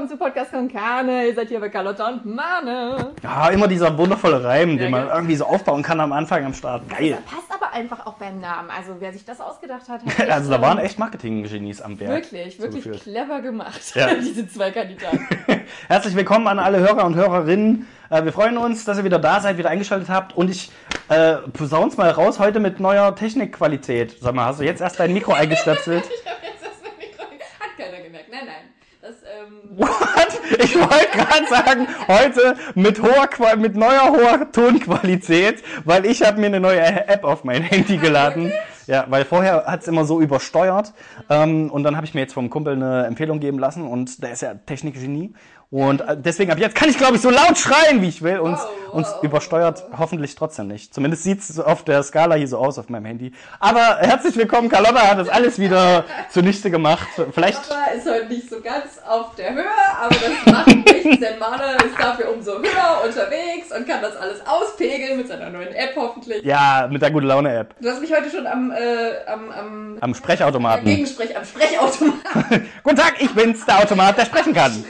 willkommen zu Podcast Konkane. Ihr seid hier bei Carlotta und Mane. Ja, immer dieser wundervolle Reim, den man genau. irgendwie so aufbauen kann am Anfang am Start. Geil. Passt aber einfach auch beim Namen. Also wer sich das ausgedacht hat, hat echt, Also da ähm, waren echt Marketing-Genies am Werk. wirklich, so wirklich gefühlt. clever gemacht, Ja. diese zwei Kandidaten. Herzlich willkommen an alle Hörer und Hörerinnen. Äh, Wir freuen uns, dass ihr wieder da seid, wieder eingeschaltet habt. Und ich äh, posaun's mal raus heute mit neuer Technikqualität. Sag mal, hast du jetzt erst dein Mikro eingestöpselt? Ich habe jetzt das mit Mikro. Hat keiner gemerkt. Nein, nein. Das, ähm, What? Ich wollte gerade sagen, heute mit hoher mit neuer hoher Tonqualität, weil ich habe mir eine neue App auf mein Handy geladen. Ja, weil vorher hat's immer so übersteuert. Ähm, und dann habe ich mir jetzt vom Kumpel eine Empfehlung geben lassen und der ist ja Technikgenie. Und äh, deswegen ab jetzt kann ich, glaube ich, so laut schreien, wie ich will. Uns wow, übersteuert hoffentlich trotzdem nicht. Zumindest sieht's auf der Skala hier so aus auf meinem Handy. Aber herzlich willkommen, Carlotta hat das alles wieder zunichte gemacht. Vielleicht Papa ist heute nicht so ganz auf der Höhe, aber das macht nichts, denn Mane ist dafür umso höher unterwegs und kann das alles auspegeln mit seiner neuen App hoffentlich. Ja, mit der gute Laune App. Du hast mich heute schon am, äh, am, am Am Sprechautomaten. Gegensprech, am Sprechautomaten. Guten Tag, ich bin's, der Automat, der sprechen kann.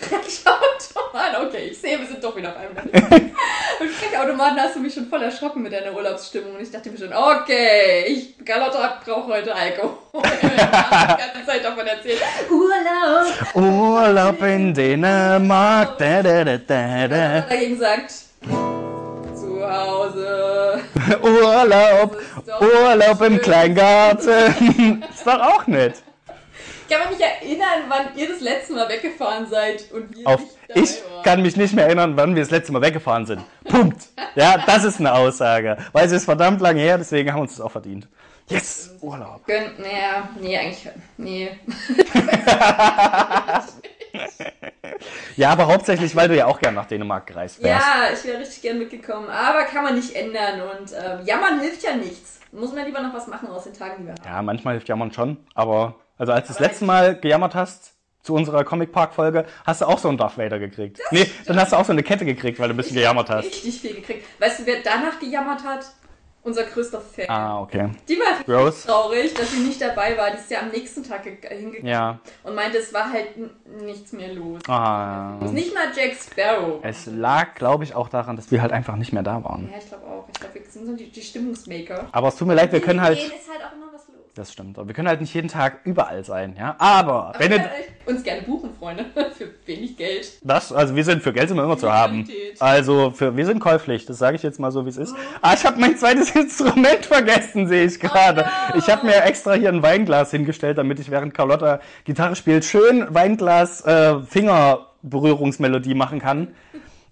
Sprechautomaten, okay, ich sehe, wir sind doch wieder auf einem Level. Im Sprechautomaten hast du mich schon voll erschrocken mit deiner Urlaubsstimmung und ich dachte mir schon, okay, ich, Carlotta braucht heute Alkohol. Ich hab die ganze Zeit davon erzählt. Urlaub. Urlaub in Dänemark. Da, da, da, da, da. Dagegen sagt, zu Hause. Urlaub, Urlaub im Kleingarten. Ist doch auch nett. Ich kann mich nicht erinnern, wann ihr das letzte Mal weggefahren seid und wir Auf, ich waren. kann mich nicht mehr erinnern, wann wir das letzte Mal weggefahren sind. Punkt. Ja, das ist eine Aussage. Weil es ist verdammt lange her, deswegen haben wir uns das auch verdient. Yes, Urlaub. Gönnt, naja, nee, eigentlich, nee. Ja, aber hauptsächlich, weil du ja auch gern nach Dänemark gereist wärst. Ja, ich wäre richtig gern mitgekommen, aber kann man nicht ändern und ähm, jammern hilft ja nichts. Muss man lieber noch was machen aus den Tagen, die wir haben. Ja, manchmal hilft Jammern schon, aber also als du das letzte Mal gejammert hast zu unserer Comic Park Folge, hast du auch so einen Darth Vader gekriegt. nee, dann hast du auch so eine Kette gekriegt, weil du ein bisschen gejammert hast. Richtig viel gekriegt. Weißt du, wer danach gejammert hat? Unser größter Fan. Ah, okay. Die war Gross. traurig, dass sie nicht dabei war. Die ist ja am nächsten Tag ge- hingegangen Ja. und meinte, es war halt nichts mehr los. Ah, Nicht mal Jack Sparrow. es lag, glaube ich, auch daran, dass wir halt einfach nicht mehr da waren. Ja, ich glaube auch. Ich glaube, wir sind so die, die Stimmungsmaker. Aber es tut mir leid, wir können halt. Gehen ist halt auch immer. Das stimmt. Aber wir können halt nicht jeden Tag überall sein, ja. Aber wenn Ihr euch uns gerne buchen, Freunde. Für wenig Geld. das, also wir sind für Geld sind wir immer zu haben. Qualität. Also für wir sind käuflich, das sage ich jetzt mal so, wie es ist. Ah, ich habe mein zweites Instrument vergessen, sehe ich gerade. no. Ich habe mir extra hier ein Weinglas hingestellt, damit ich während Carlotta Gitarre spielt schön Weinglas äh, Fingerberührungsmelodie machen kann.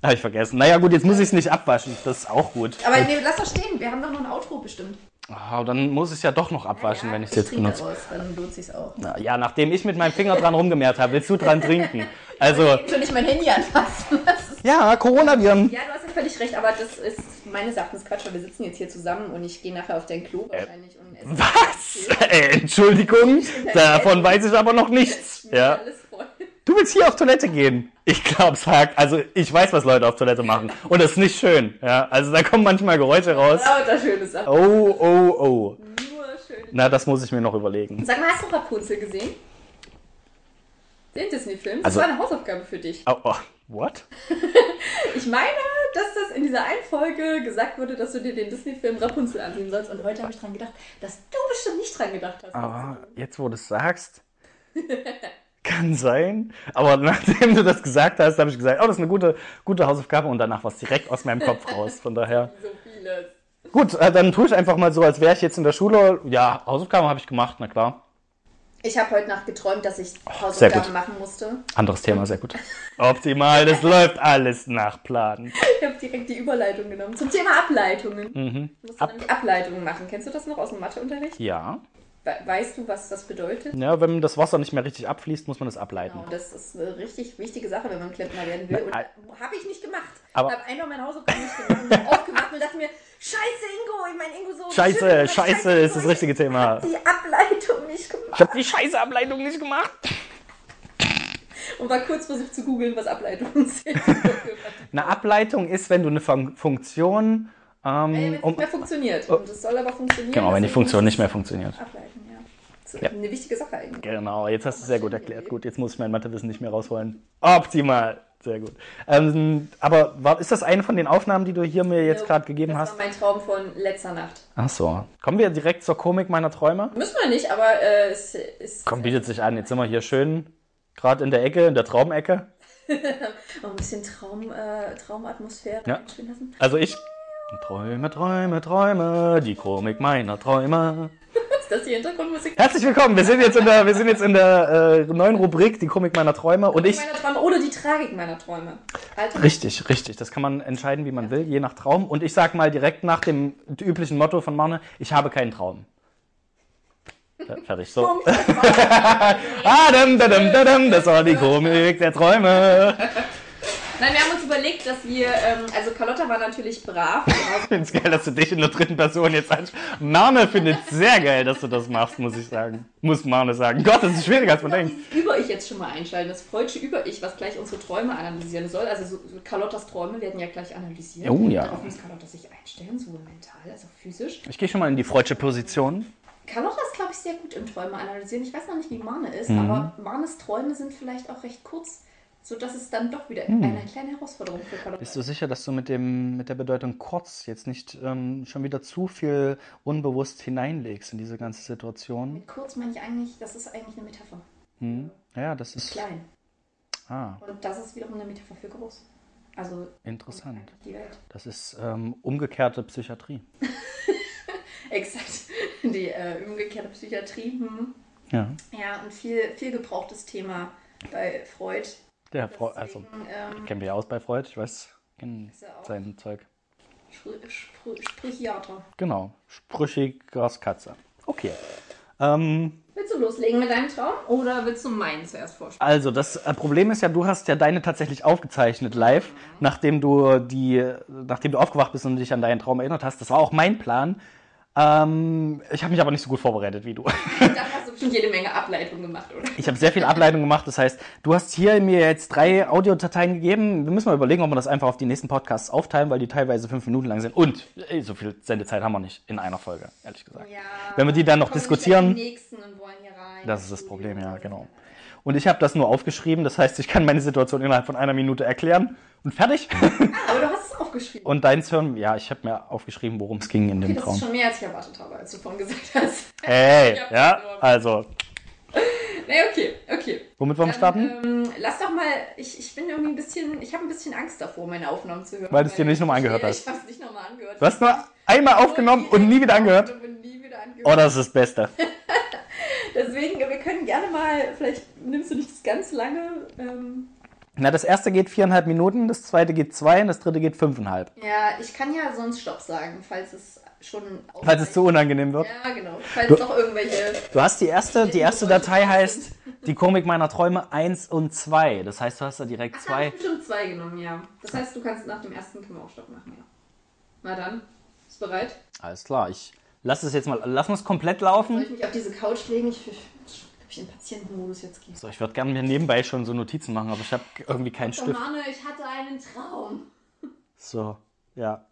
Habe ich vergessen. Naja gut, jetzt muss ich es nicht abwaschen. Das ist auch gut. Aber nee, lass doch stehen. Wir haben doch noch ein Outro bestimmt. Ah, dann muss ich es ja doch noch abwaschen, wenn ich es jetzt benutze. daraus, Dann lohnt sich's auch. Na, Ja, nachdem ich mit meinem Finger dran rumgemehrt habe, willst du dran trinken. Also, Schon nicht mein Handy anfassen. Ja, Coronaviren. ja, du hast ja völlig recht, aber das ist meines Erachtens Quatsch, weil wir sitzen jetzt hier zusammen und ich gehe nachher auf dein Klo wahrscheinlich und esse. Äh, Was? Äh, Entschuldigung, davon weiß ich aber noch nichts. Ja. Alles voll. Du willst hier auf Toilette gehen? Ich glaube, sagt, also ich weiß, was Leute auf Toilette machen. Und das ist nicht schön. Ja, also da kommen manchmal Geräusche raus. Lauter schöne Sachen. Oh, oh, oh. Nur schön. Na, das muss ich mir noch überlegen. Sag mal, hast du Rapunzel gesehen? Den Disney-Film? Das Also- war eine Hausaufgabe für dich. Oh, oh. What? Ich meine, dass das in dieser einen Folge gesagt wurde, dass du dir den Disney-Film Rapunzel ansehen sollst. Und heute habe ich dran gedacht, dass du bestimmt nicht dran gedacht hast. Aber jetzt, wo du es sagst, kann sein. Aber nachdem du das gesagt hast, habe ich gesagt, oh, das ist eine gute, gute Hausaufgabe. Und danach war es direkt aus meinem Kopf raus. Von daher. So vieles. Gut, äh, dann tue ich einfach mal so, als wäre ich jetzt in der Schule. Ja, Hausaufgaben habe ich gemacht, na klar. Ich habe heute Nacht geträumt, dass ich gut. Hausaufgaben machen musste. Anderes Thema, sehr gut. Optimal, das läuft alles nach Plan. Ich habe direkt die Überleitung genommen. Zum Thema Ableitungen. Mhm. Du musst nämlich Ableitungen machen. Kennst du das noch aus dem Matheunterricht? Ja. We weißt du, was das bedeutet? Ja, wenn das Wasser nicht mehr richtig abfließt, muss man es ableiten. Genau, das ist eine richtig wichtige Sache, wenn man Klempner werden will. Und Na, habe ich nicht gemacht. aber- ich habe einfach meine Hausaufgaben nicht gemacht und aufgemacht und dachte mir, scheiße Ingo, ich meine Ingo so... Scheiße, aber scheiße ist das richtige ich Thema. hab die Ableitung nicht gemacht. Ich habe die scheiße Ableitung nicht gemacht. Und war kurz versucht zu googeln, was Ableitungen sind. Eine Ableitung ist, wenn du eine Fun Funktion. Wenn Ähm, es um, nicht mehr funktioniert. Und es soll aber funktionieren. genau, wenn die Funktion nicht mehr funktioniert. Ableiten, ja. Das ist eine wichtige Sache eigentlich. Genau, jetzt hast du es sehr gut erklärt. Gut, jetzt muss ich mein Mathewissen nicht mehr rausholen. Optimal. Sehr gut. Ähm, aber war, ist das eine von den Aufnahmen, die du hier mir jetzt gerade gegeben das hast? war mein Traum von letzter Nacht. Ach so. Kommen wir direkt zur Komik meiner Träume? Müssen wir nicht, aber äh, es ist Komm, bietet sich an. Jetzt sind wir hier schön gerade in der Ecke, in der Traumecke. ein bisschen Traum, äh, Traumatmosphäre Ja. Also ich. Träume, Träume, Träume, die Komik meiner Träume. Ist das die Hintergrundmusik? Herzlich willkommen. Wir sind jetzt in der, wir sind jetzt in der äh, neuen Rubrik, die Komik meiner Träume. Und ich. meiner Träume oder die Tragik meiner Träume. Alter. Richtig, richtig. Das kann man entscheiden, wie man will, je nach Traum. Und ich sag mal direkt nach dem üblichen Motto von Marne, ich habe keinen Traum. Ja, fertig, so. Ah, dum, dum, dum, dum, das war die Komik der Träume. Nein, wir haben uns überlegt, dass wir, ähm, also Carlotta war natürlich brav. Ich find's geil, dass du dich in der dritten Person jetzt ansprichst. Marne findet sehr geil, dass du das machst, muss ich sagen. Muss Marne sagen. Gott, das ist schwieriger, als man denkt. Dieses Über-Ich jetzt schon mal einschalten, das freudsche Über-Ich, was gleich unsere Träume analysieren soll. Also so, so Carlottas Träume werden ja gleich analysiert. Oh ja. Darauf muss Carlotta sich einstellen, sowohl mental als auch physisch. Ich gehe schon mal in die freudsche Position. Carlotta ist, glaube ich, sehr gut im Träume analysieren. Ich weiß noch nicht, wie Marne ist, Mhm. aber Marnes Träume sind vielleicht auch recht kurz, sodass es dann doch wieder Mhm. eine kleine Herausforderung für Carlotta Bist du sicher, dass du mit, dem, mit der Bedeutung kurz jetzt nicht ähm, schon wieder zu viel unbewusst hineinlegst in diese ganze Situation? Mit kurz meine ich eigentlich, das ist eigentlich eine Metapher. Hm? Ja, das ist. Klein. Ah, Und das ist wiederum eine Metapher für groß. Also interessant. die Welt. Das ist ähm, umgekehrte Psychiatrie. Exakt. Die äh, umgekehrte Psychiatrie. Hm. Ja. Ja, ein viel, viel gebrauchtes Thema bei Freud. Der Freu also ähm, kennen wir ja aus bei Freud, ich weiß, kennen sein Zeug. Spr Spr Sprichiater. Genau, sprüchiges Katze. Okay. Ähm, Willst du loslegen mit deinem Traum oder willst du meinen zuerst vorstellen? also das äh, Problem ist ja, du hast ja deine tatsächlich aufgezeichnet live, nachdem du die, nachdem du aufgewacht bist und dich an deinen Traum erinnert hast. Das war auch mein Plan. Ähm, ich habe mich aber nicht so gut vorbereitet wie du. Da hast du bestimmt jede Menge Ableitungen gemacht, oder? Ich habe sehr viel Ableitung gemacht. Das heißt, du hast hier mir jetzt drei Audiodateien gegeben. Wir müssen mal überlegen, ob wir das einfach auf die nächsten Podcasts aufteilen, weil die teilweise fünf Minuten lang sind. Und ey, so viel Sendezeit haben wir nicht in einer Folge, ehrlich gesagt. Ja. Wenn wir die dann noch diskutieren- Die nächsten und wollen hier rein. Das ist das Problem, ja, genau. Und ich habe das nur aufgeschrieben. Das heißt, ich kann meine Situation innerhalb von einer Minute erklären und fertig. Aber du hast es aufgeschrieben. Und deins hören, ja, ich habe mir aufgeschrieben, worum es ging in dem Okay, das ist Traum. schon mehr, als ich erwartet habe, als du vorhin gesagt hast. Hey, ja, also, Nee, okay, okay. womit wollen wir starten? Ähm, lass doch mal, ich, ich bin irgendwie ein bisschen, ich habe ein bisschen Angst davor, meine Aufnahmen zu hören. Weil du es dir nicht nochmal angehört hast. Ich habe es nicht nochmal angehört. Du hast nur einmal aufgenommen und nie wieder angehört. Und nie wieder angehört. Oh, das ist das Beste. Deswegen, wir können gerne mal, vielleicht nimmst du nicht das ganz lange. Ähm, Na, das erste geht viereinhalb Minuten, das zweite geht zwei und das dritte geht fünfeinhalb. ja, ich kann ja sonst Stopp sagen, falls es schon. Falls es zu unangenehm wird. Ja, genau. Falls Du- doch irgendwelche. Du hast die erste, die erste Datei heißt die Komik meiner Träume 1 und 2. Das heißt, du hast da direkt Ach, zwei. ich bestimmt zwei genommen, ja. Das heißt, du kannst nach dem ersten können wir auch Stopp machen, ja. Na dann, bist du bereit? Alles klar, ich lass es jetzt mal, lass uns komplett Soll laufen. ich mich auf diese Couch legen? Ich, ob ich den Patientenmodus jetzt gehe. So, ich würde gerne mir nebenbei schon so Notizen machen, aber ich habe irgendwie keinen Stift. Mane, ich hatte einen Traum. So, ja.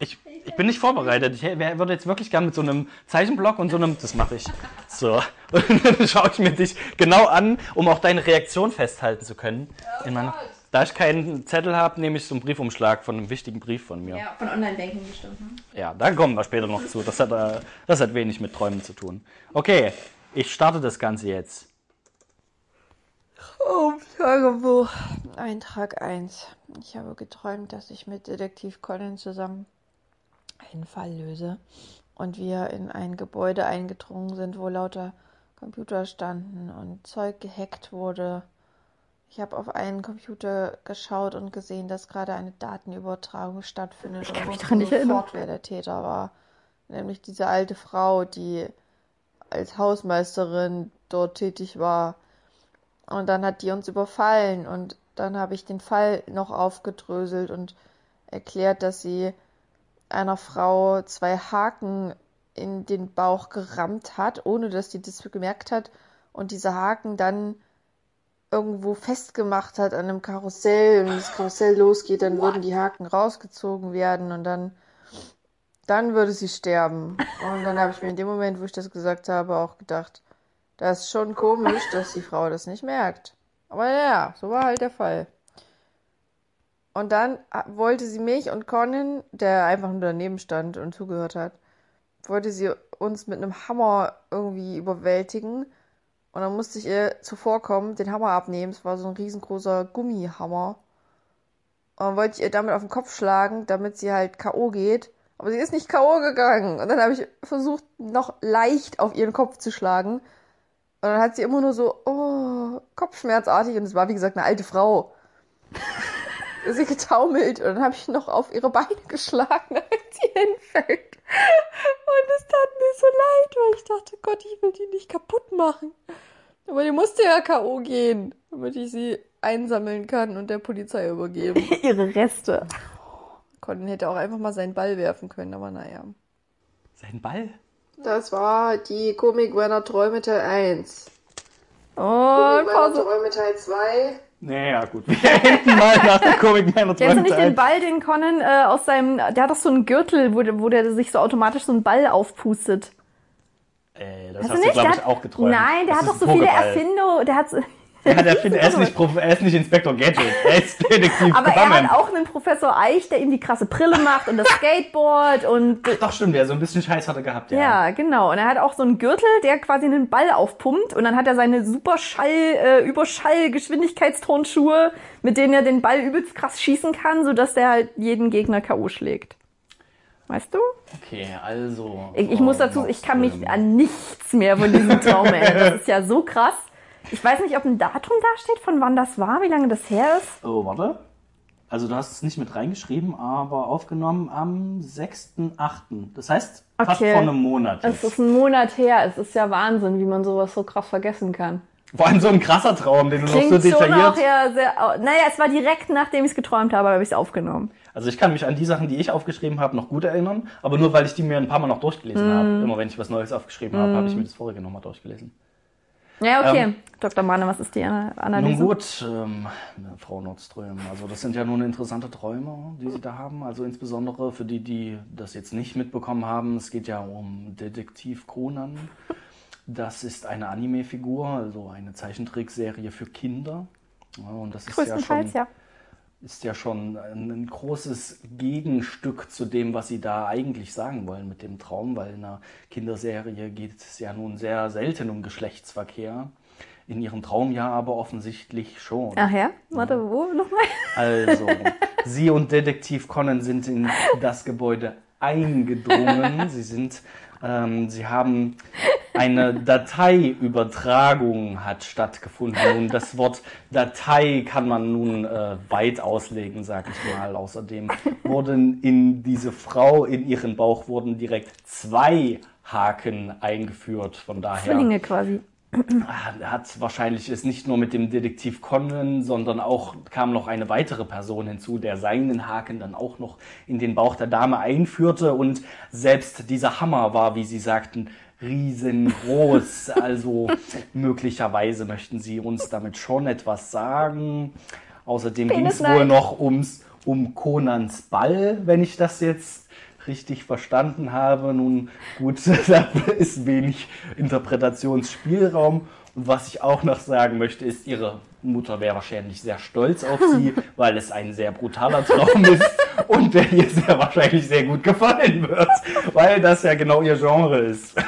Ich, ich bin nicht vorbereitet. Ich würde jetzt wirklich gerne mit so einem Zeichenblock und so einem. Das mache ich. So. Und dann schaue ich mir dich genau an, um auch deine Reaktion festhalten zu können. In meiner, Gott. da ich keinen Zettel habe, nehme ich so einen Briefumschlag von einem wichtigen Brief von mir. Ja, Ja, von Online-Banking bestimmt. Ne? da kommen wir später noch zu. Das hat, äh, das hat wenig mit Träumen zu tun. Okay, ich starte das Ganze jetzt. Oh, Tagebuch. Eintrag 1. Ich habe geträumt, dass ich mit Detektiv Colin zusammen einen Fall löse und wir in ein Gebäude eingedrungen sind, wo lauter Computer standen und Zeug gehackt wurde. Ich habe auf einen Computer geschaut und gesehen, dass gerade eine Datenübertragung stattfindet und mich dran nicht erinnern. sofort, wer der Täter war. Nämlich diese alte Frau, die als Hausmeisterin dort tätig war. Und dann hat die uns überfallen und dann habe ich den Fall noch aufgedröselt und erklärt, dass sie einer Frau zwei Haken in den Bauch gerammt hat, ohne dass die das gemerkt hat und diese Haken dann irgendwo festgemacht hat an einem Karussell und wenn das Karussell losgeht, dann würden die Haken rausgezogen werden und dann dann würde sie sterben. Und dann habe ich mir in dem Moment, wo ich das gesagt habe, auch gedacht, Das ist schon komisch, dass die Frau das nicht merkt. Aber ja, so war halt der Fall. Und dann wollte sie mich und Conan, der einfach nur daneben stand und zugehört hat, wollte sie uns mit einem Hammer irgendwie überwältigen. Und dann musste ich ihr zuvorkommen, den Hammer abnehmen. Es war so ein riesengroßer Gummihammer. Und dann wollte ich ihr damit auf den Kopf schlagen, damit sie halt K.O. geht. Aber sie ist nicht K.O. gegangen. Und dann habe ich versucht, noch leicht auf ihren Kopf zu schlagen. Und dann hat sie immer nur so, oh, kopfschmerzartig. Und es war, wie gesagt, eine alte Frau. sie getaumelt. Und dann habe ich noch auf ihre Beine geschlagen, damit sie hinfällt. Und es tat mir so leid, weil ich dachte, Gott, ich will die nicht kaputt machen. Aber die musste ja K.O. gehen, damit ich sie einsammeln kann und der Polizei übergeben. Ihre Reste. Colin hätte auch einfach mal seinen Ball werfen können, aber naja. Sein Ball? Das war die Komik Werner Träume Teil 1. Oh, Werner Pause. Träume Teil 2. Naja, gut. Wir enden mal nach der Komik meiner Kennst du nicht Träume. den Ball, den Conan äh, aus seinem. Der hat doch so einen Gürtel, wo, der- wo der sich so automatisch so einen Ball aufpustet. Äh, das Hast hast du du, nicht? glaube Der ich, hat- auch geträumt. Nein, der Das hat doch so viele. Erfindungen. Der hat. Ja, der find, er, ist nicht Prof, er ist nicht Inspektor Gadget. Er ist Detektiv Aber er Conan. hat auch einen Professor Eich, der ihm die krasse Brille macht und das Skateboard und. Doch, stimmt. Der so ein bisschen Scheiß hat er gehabt, ja. Ja, genau. Und er hat auch so einen Gürtel, der quasi einen Ball aufpumpt. Und dann hat er seine super Schall, äh, Überschall-Geschwindigkeitsturnschuhe, mit denen er den Ball übelst krass schießen kann, sodass der halt jeden Gegner K.O. schlägt. Weißt du? Okay, also. Ich, ich muss dazu, ich kann mich an nichts mehr von diesem Traum erinnern. Das ist ja so krass. Ich weiß nicht, ob ein Datum da steht, von wann das war, wie lange das her ist. Oh, warte. Also du hast es nicht mit reingeschrieben, aber aufgenommen am 6.8. Das heißt, fast Okay. vor einem Monat. Es jetzt. ist ein Monat her. Es ist ja Wahnsinn, wie man sowas so krass vergessen kann. Vor allem so ein krasser Traum, den du noch so Klingt schon auch detailliert. ja sehr. Naja, es war direkt nachdem ich es geträumt habe, habe ich es aufgenommen. Also ich kann mich an die Sachen, die ich aufgeschrieben habe, noch gut erinnern, aber nur weil ich die mir ein paar Mal noch durchgelesen Mhm. habe. Immer wenn ich was Neues aufgeschrieben habe, habe ich mir das vorige nochmal durchgelesen. Ja, okay. Ähm, Dr. Mahne, was ist die Ana- Nun Analyse? gut, ähm, Frau Nordström, also das sind ja nun interessante Träume, die Sie da haben. Also insbesondere für die, die das jetzt nicht mitbekommen haben, es geht ja um Detektiv Conan. Das ist eine Anime-Figur, also eine Zeichentrickserie für Kinder. Ja, und das ist ja schon, ja. Ist ja schon ein, großes Gegenstück zu dem, was Sie da eigentlich sagen wollen mit dem Traum, weil in einer Kinderserie geht es ja nun sehr selten um Geschlechtsverkehr. In Ihrem Traum ja aber offensichtlich schon. Ach ja? Warte, wo nochmal? Also, Sie und Detektiv Conan sind in das Gebäude eingedrungen. Sie sind, ähm, Sie haben eine Dateiübertragung hat stattgefunden. Nun, das Wort Datei kann man nun äh, weit auslegen, sag ich mal. Außerdem wurden in diese Frau, in ihren Bauch wurden direkt zwei Haken eingeführt. Von daher Zwillinge quasi. er hat wahrscheinlich es nicht nur mit dem Detektiv Conan, sondern auch kam noch eine weitere Person hinzu, der seinen Haken dann auch noch in den Bauch der Dame einführte und selbst dieser Hammer war, wie Sie sagten, riesengroß. Also möglicherweise möchten Sie uns damit schon etwas sagen. Außerdem ging es wohl noch ums um Conans Ball, wenn ich das jetzt richtig verstanden habe. Nun gut, da ist wenig Interpretationsspielraum. Und was ich auch noch sagen möchte, ist, ihre Mutter wäre wahrscheinlich sehr stolz auf sie, weil es ein sehr brutaler Traum ist und der ihr sehr wahrscheinlich sehr gut gefallen wird, weil das ja genau ihr Genre ist.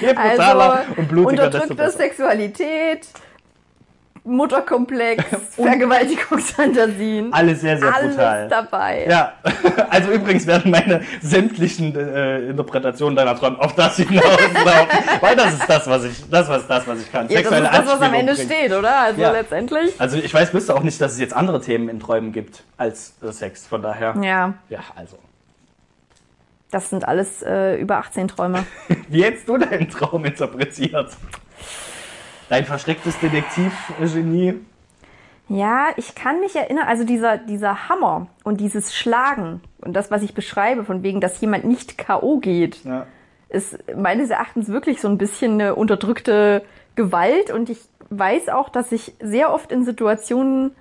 Je brutaler Also, und blutiger, unterdrückte. Sexualität, Mutterkomplex, Vergewaltigungsfantasien. Alle sehr, sehr Alles brutal. dabei. Ja, also übrigens werden meine sämtlichen äh, Interpretationen deiner Träume auf das hinauslaufen, weil das ist das, was ich, das was das, was ich kann. Ja, das ist Sexuelle das, was am Ende bringen. steht, oder? Also Ja. letztendlich. Also ich weiß, wüsste auch nicht, dass es jetzt andere Themen in Träumen gibt als äh, Sex. Von daher, Ja, ja, also. das sind alles äh, über 18 Träume. Wie hättest du deinen Traum interpretiert? Dein verstecktes Detektivgenie? Ja, ich kann mich erinnern, also dieser, dieser Hammer und dieses Schlagen und das, was ich beschreibe, von wegen, dass jemand nicht K.O. geht, Ja. ist meines Erachtens wirklich so ein bisschen eine unterdrückte Gewalt und ich weiß auch, dass ich sehr oft in Situationen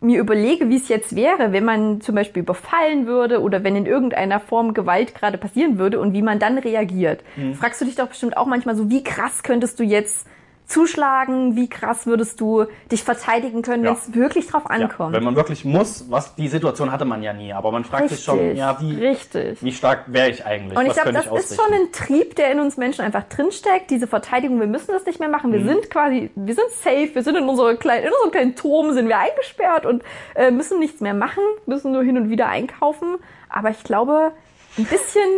mir überlege, wie es jetzt wäre, wenn man zum Beispiel überfallen würde oder wenn in irgendeiner Form Gewalt gerade passieren würde und wie man dann reagiert, Mhm. fragst du dich doch bestimmt auch manchmal so, wie krass könntest du jetzt zuschlagen, wie krass würdest du dich verteidigen können, Ja. wenn es wirklich drauf Ja, ankommt. wenn man wirklich muss, was die Situation hatte man ja nie, aber man fragt sich schon, ja, wie, richtig. wie stark wäre ich eigentlich? Und ich glaube, das ich ist schon ein Trieb, der in uns Menschen einfach drinsteckt. Diese Verteidigung, wir müssen das nicht mehr machen. Wir Mhm. sind quasi, wir sind safe, wir sind in, unserer kleinen, in unserem kleinen Turm, sind wir eingesperrt und äh, müssen nichts mehr machen, müssen nur hin und wieder einkaufen. Aber ich glaube, ein bisschen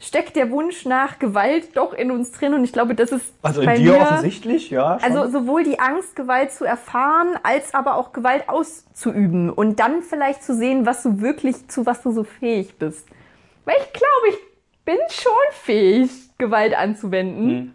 steckt der Wunsch nach Gewalt doch in uns drin und ich glaube, das ist Also in bei dir mir, offensichtlich, ja. schon. also sowohl die Angst, Gewalt zu erfahren, als aber auch Gewalt auszuüben und dann vielleicht zu sehen, was du wirklich, zu was du so fähig bist. Weil ich glaube, ich bin schon fähig, Gewalt anzuwenden. Hm.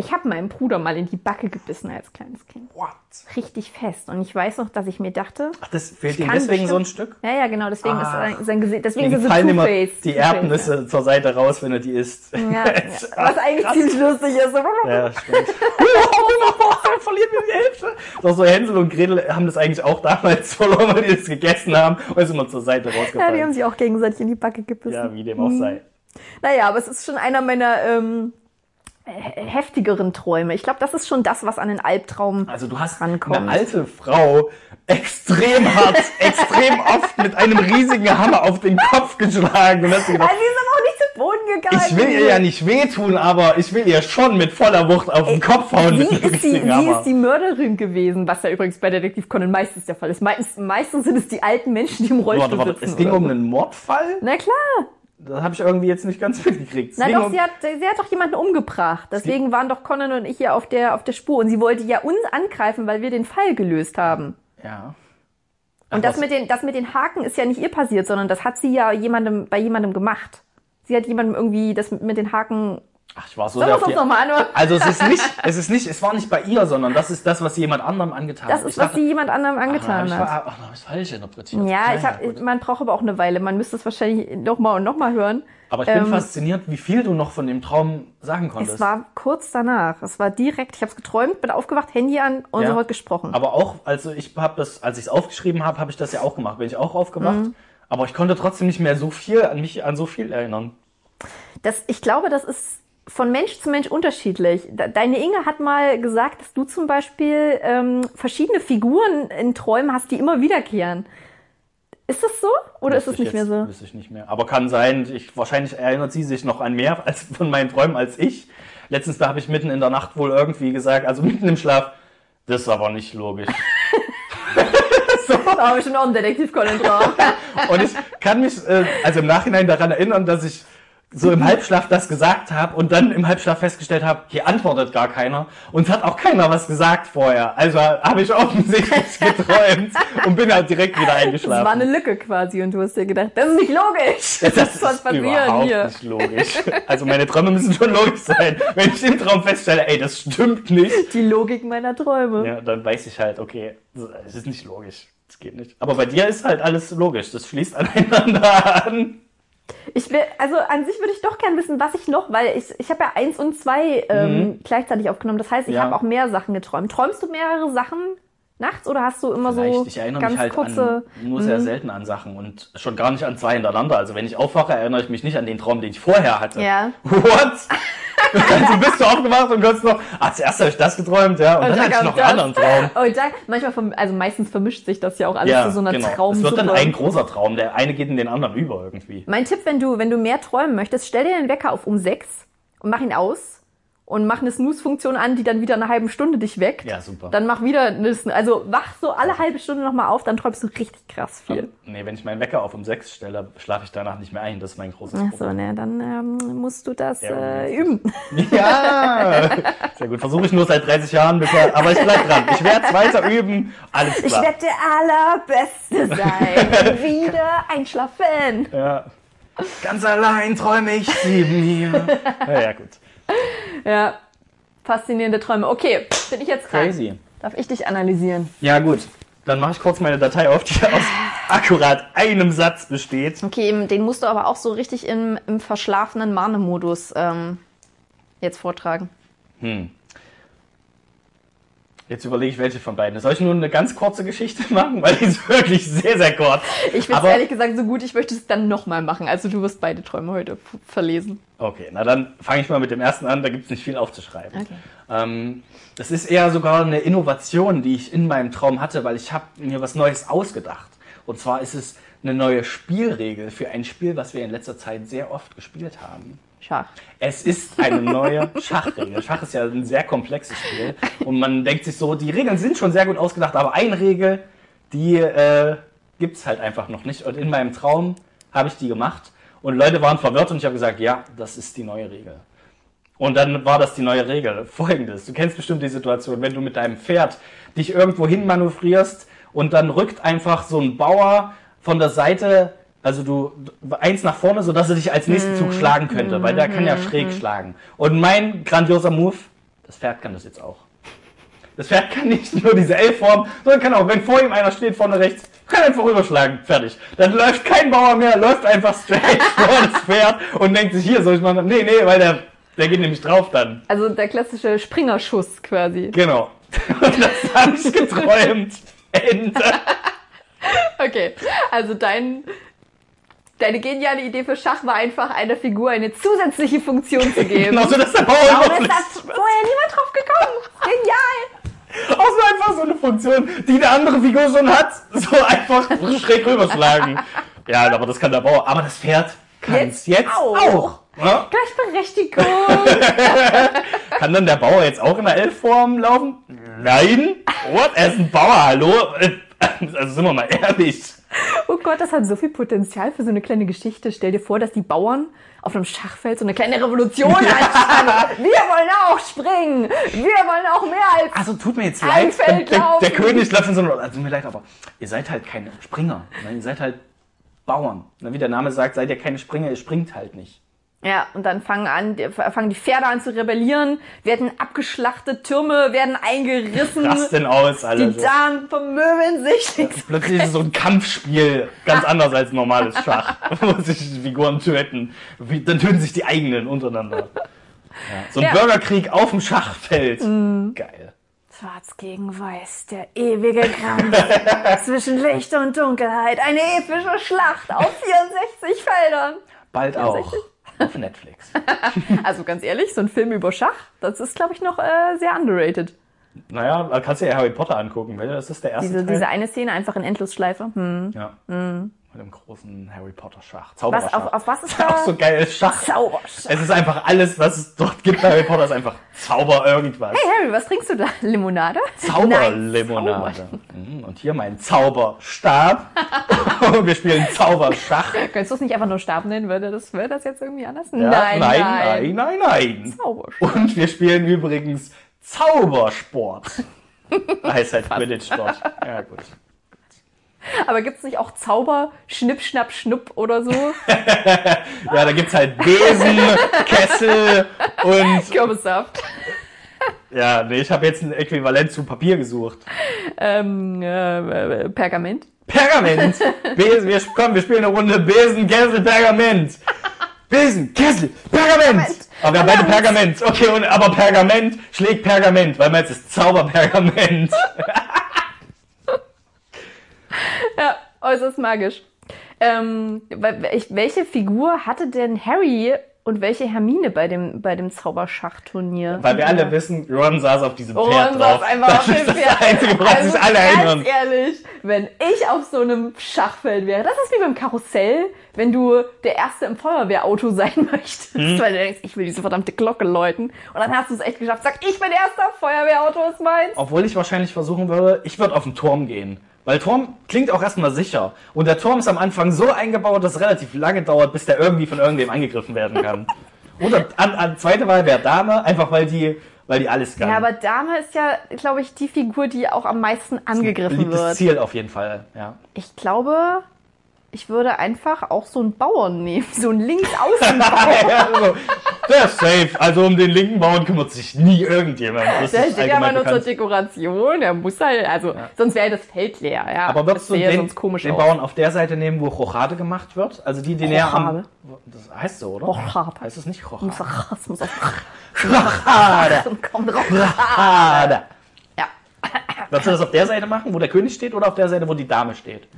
Ich habe meinem Bruder mal in die Backe gebissen als kleines Kind. What? Richtig fest. Und ich weiß noch, dass ich mir dachte, Ach, das fehlt ihm deswegen so ein Stück? Ja, ja, genau. Deswegen Ah. ist sein, Gesicht, deswegen ist fallen immer die Two-Face, Erdnüsse zur Seite raus, wenn er die isst. Ja, ja. Was eigentlich ziemlich lustig ist. Ja, stimmt. Verlieren wir die Hälfte. Doch so Hänsel und Gretel haben das eigentlich auch damals verloren, weil die das gegessen haben und ist immer zur Seite Ja, die haben rausgefallen. sich auch gegenseitig in die Backe gebissen. Ja, wie dem auch sei. Naja, aber es ist schon einer meiner ähm, heftigeren Träume. Ich glaube, das ist schon das, was an den Albtraum Also du hast rankommt. eine alte Frau extrem hart, extrem oft mit einem riesigen Hammer auf den Kopf geschlagen und hast gedacht, Boden gegangen. ich will ihr ja nicht wehtun, aber ich will ihr schon mit voller Wucht auf den Kopf hauen Sie ist, die, sie ist die Mörderin gewesen, was ja übrigens bei Detektiv Conan meistens der Fall ist. Meistens, meistens sind es die alten Menschen, die im Rollstuhl Warte, warte, sitzen. es ging um einen Mordfall? Na klar. Das habe ich irgendwie jetzt nicht ganz mitgekriegt. Na doch, sie hat, sie hat doch jemanden umgebracht. Deswegen waren doch Conan und ich hier auf der, auf der Spur. Und sie wollte ja uns angreifen, weil wir den Fall gelöst haben. Ja. Und Ach, das was- mit, den, das mit den Haken ist ja nicht ihr passiert, sondern das hat sie ja jemandem, bei jemandem gemacht. Sie hat jemandem irgendwie das mit den Haken. Ach, ich war so Sollen wir uns nochmal anhören? Also es ist nicht, es ist nicht, es war nicht bei ihr, sondern das ist das, was sie jemand anderem angetan Das hat. ist, Ich was dachte, sie jemand anderem ach, angetan ich, hat. ach, dann hab ich falsch interpretiert. Ja, ich hab, gut. man braucht aber auch eine Weile. Man müsste es wahrscheinlich nochmal und nochmal hören. Aber ich bin ähm, fasziniert, wie viel du noch von dem Traum sagen konntest. Es war kurz danach. Es war direkt, ich habe es geträumt, bin aufgewacht, Handy an und Ja. sofort gesprochen. Aber auch, also ich habe das, als ich es aufgeschrieben habe, habe ich das ja auch gemacht. Bin ich auch aufgewacht. Mhm. Aber ich konnte trotzdem nicht mehr so viel an mich, an so viel erinnern. Das, ich glaube, das ist von Mensch zu Mensch unterschiedlich. Deine Inge hat mal gesagt, dass du zum Beispiel ähm, verschiedene Figuren in Träumen hast, die immer wiederkehren. Ist das so? Oder ist Wüsste es ich nicht mehr jetzt- so? Wüsste ich nicht mehr. Aber kann sein, ich, wahrscheinlich erinnert sie sich noch an mehr als von meinen Träumen als ich. Letztens, da habe ich mitten in der Nacht wohl irgendwie gesagt, also mitten im Schlaf, das ist aber nicht logisch. Da habe ich schon auch einen Detektiv Colin drauf. Und ich kann mich äh, also im Nachhinein daran erinnern, dass ich so im Halbschlaf das gesagt habe und dann im Halbschlaf festgestellt habe, hier antwortet gar keiner und es hat auch keiner was gesagt vorher. Also habe ich offensichtlich geträumt und bin halt direkt wieder Das war eingeschlafen. eine Lücke quasi und du hast dir gedacht, das ist nicht logisch. das, Das ist soll passieren überhaupt hier. nicht logisch. Also meine Träume müssen schon logisch sein. Wenn ich im Traum feststelle, ey, das stimmt nicht, Die Logik meiner Träume. ja, dann weiß ich halt, okay, es ist nicht logisch. Das geht nicht. Aber bei dir ist halt alles logisch. Das schließt aneinander an. Ich will, also an sich würde ich doch gern wissen, was ich noch, weil ich, ich habe ja eins und zwei ähm, gleichzeitig aufgenommen. Das heißt, ich Mhm. Ja. habe auch mehr Sachen geträumt. Träumst du mehrere Sachen nachts oder hast du immer Vielleicht, so ich erinnere ganz mich halt kurze? an, nur sehr selten an Sachen und schon gar nicht an zwei hintereinander. Also wenn ich aufwache, erinnere ich mich nicht an den Traum, den ich vorher hatte. Ja. What? also bist du aufgewacht und kannst noch, ah, zuerst habe ich das geträumt, ja, und, dann hatte ich noch einen anderen Traum. Und dann, manchmal, also meistens vermischt sich das ja auch alles zu so einer genau. Es Traumsuppe. wird dann ein großer Traum. Der eine geht in den anderen über irgendwie. Mein Tipp, wenn du, wenn du mehr träumen möchtest, stell dir den Wecker auf um sechs und mach ihn aus und mach eine Snooze-Funktion an, die dann wieder eine halbe Stunde dich weckt. Ja, super. Dann mach wieder eine, Sn- also wach so alle halbe Stunde nochmal auf, dann träumst du richtig krass viel. Nee, wenn ich meinen Wecker auf um sechs stelle, schlafe ich danach nicht mehr ein. Das ist mein großes Ach so, Problem. ne, dann ähm, musst du das Ja, äh, üben. Ja, sehr gut. Versuche ich nur seit 30 Jahren bisher, aber ich bleib dran. Ich werde es weiter üben. Alles Ich klar. werde der Allerbeste sein. Wieder einschlafen. Ja. Ganz allein träume ich sieben hier. Ja, ja, gut. Ja, faszinierende Träume. Okay, bin ich jetzt dran. Crazy. Darf ich dich analysieren? Ja, gut. Dann mache ich kurz meine Datei auf, die aus akkurat einem Satz besteht. Okay, den musst du aber auch so richtig im, im verschlafenen Marne-Modus ähm, jetzt vortragen. Hm. Jetzt überlege ich, welche von beiden. Soll ich nur eine ganz kurze Geschichte machen? Weil die ist wirklich sehr, sehr kurz. Ich finde es ehrlich gesagt so gut, ich möchte es dann nochmal machen. Also du wirst beide Träume heute verlesen. Okay, na dann fange ich mal mit dem ersten an, da gibt es nicht viel aufzuschreiben. Okay. Ähm, das ist eher sogar eine Innovation, die ich in meinem Traum hatte, weil ich habe mir was Neues ausgedacht. Und zwar ist es eine neue Spielregel für ein Spiel, was wir in letzter Zeit sehr oft gespielt haben. Schach. Es ist eine neue Schachregel. Schach ist ja ein sehr komplexes Spiel. Und man denkt sich so, die Regeln sind schon sehr gut ausgedacht, aber eine Regel, die äh, gibt es halt einfach noch nicht. Und in meinem Traum habe ich die gemacht. Und Leute waren verwirrt und ich habe gesagt, ja, das ist die neue Regel. Und dann war das die neue Regel. Folgendes, du kennst bestimmt die Situation, wenn du mit deinem Pferd dich irgendwo hin manövrierst und dann rückt einfach so ein Bauer von der Seite, also du eins nach vorne, sodass er dich als nächsten Zug schlagen könnte, weil der kann ja schräg schlagen. Und mein grandioser Move, das Pferd kann das jetzt auch. Das Pferd kann nicht nur diese L-Form, sondern kann auch, wenn vor ihm einer steht, vorne rechts, kann einfach rüberschlagen. Fertig. Dann läuft kein Bauer mehr, läuft einfach straight vor das Pferd und denkt sich, hier soll ich mal. Nee, nee, weil der, der geht nämlich drauf dann. Also der klassische Springerschuss quasi. Genau. Und das habe ich geträumt. Ende. Okay, also dein, deine geniale Idee für Schach war einfach, einer Figur eine zusätzliche Funktion zu geben. Genau so, dass der Bauer Warum ist überfliegt. das vorher niemand drauf gekommen? Genial! Auch so einfach so eine Funktion, die eine andere Figur schon hat. So einfach schräg rüberschlagen. Ja, aber das kann der Bauer. Aber das Pferd kann es Jetzt jetzt auch. auch. Ja? Gleichberechtigung! Kann dann der Bauer jetzt auch in der L-Form laufen? Nein. What? Er ist ein Bauer, hallo? Also sind wir mal ehrlich. Oh Gott, das hat so viel Potenzial für so eine kleine Geschichte. Stell dir vor, dass die Bauern auf einem Schachfeld so eine kleine Revolution anfangen. Wir wollen auch springen! Wir wollen auch mehr als Also tut mir jetzt leid. Der, laufen. der König läuft in so eine. Also tut mir leid, aber ihr seid halt keine Springer. Nein, ihr seid halt Bauern. Wie der Name sagt, seid ihr keine Springer, ihr springt halt nicht. Ja, und dann fangen an, die- fangen die Pferde an zu rebellieren, werden abgeschlachtet, Türme werden eingerissen, Rasten aus, alle. die so. Damen vermöbeln sich. Plötzlich ist es so ein Kampfspiel, ganz anders als normales Schach, wo sich die Figuren töten. Dann töten sich die eigenen untereinander. Ja. So ein Ja. Mhm. Bürgerkrieg auf dem Schachfeld. Geil. Schwarz gegen Weiß, der ewige Kampf zwischen Licht und Dunkelheit, eine epische Schlacht auf 64 Feldern. Bald auch auf Netflix. Also ganz ehrlich, so ein Film über Schach, das ist, glaube ich, noch äh, sehr underrated. Naja, da kannst du ja Harry Potter angucken, weil das ist der erste Diese, Teil. diese eine Szene einfach in Endlosschleife. Hm. ja. Mit dem großen Harry Potter Schach. Was, Zaubererschach. auf, auf was ist auch da? so geil. Schach. Zauberschach. Es ist einfach alles, was es dort gibt bei Harry Potter, ist einfach Zauber irgendwas. Hey Harry, was trinkst du da? Limonade? Zauberlimonade. Zauber- Mhm, Und hier mein Zauberstab. Wir spielen Zauberschach. Könntest du es nicht einfach nur Stab nennen? Würde das, würde das jetzt irgendwie anders? Ja, nein, nein, nein, nein. Zauberschach. Und wir spielen übrigens Zaubersport. heißt halt Quidditch dort. Ja, gut. Aber gibt es nicht auch Zauber, Schnipp, Schnapp, Schnupp oder so? Ja, da gibt's halt Besen, Kessel und. Kürbissaft. Ja, nee, ich habe jetzt ein Äquivalent zu Papier gesucht. Ähm, äh, Pergament. Pergament! Besen, wir, komm, wir spielen eine Runde Besen, Kessel, Pergament! Besen, Kessel, Pergament! Aber wir haben beide Pergament. Okay, und, aber Pergament schlägt Pergament, weil man jetzt ist Zauberpergament. Ja, äußerst magisch. Ähm, wel- wel- welche Figur hatte denn Harry und welche Hermine bei dem, bei dem Zauberschachturnier? Weil wir alle wissen, Ron saß auf diesem Ron Pferd saß drauf. einfach das auf dem ist das Pferd. Einzige, woran Also sich alle ganz erinnern. ehrlich, wenn ich auf so einem Schachfeld wäre, das ist wie beim Karussell, wenn du der Erste im Feuerwehrauto sein möchtest, Hm. weil du denkst, ich will diese verdammte Glocke läuten. Und dann hast du es echt geschafft. Sag, ich bin Erster, Feuerwehrauto ist meins. Obwohl ich wahrscheinlich versuchen würde, ich würde auf den Turm gehen. Weil Turm klingt auch erstmal sicher. Und der Turm ist am Anfang so eingebaut, dass es relativ lange dauert, bis der irgendwie von irgendwem angegriffen werden kann. Oder an, an zweite Wahl wäre Dame, einfach weil die, weil die alles kann. Ja, aber Dame ist ja, glaube ich, die Figur, die auch am meisten angegriffen wird. Ziel auf jeden Fall, ja. Ich glaube, ich würde einfach auch so einen Bauern nehmen, so einen Linksaußenbauern. ja so, der ist safe. Also um den linken Bauern kümmert sich nie irgendjemand. Das Der steht ja allgemein nur zur. Dekoration, der muss halt, also sonst wäre das Feld leer, ja. Aber würdest das du den, sonst komisch den. Bauern auf der Seite nehmen, wo Rochade gemacht wird? Also die, die näher am... Rochade? Das heißt so, oder? Rochade. Heißt es nicht Rochade? das muss auch Rochade! Rochade! Ja. Würdest du das auf der Seite machen, wo der König steht, oder auf der Seite, wo die Dame steht?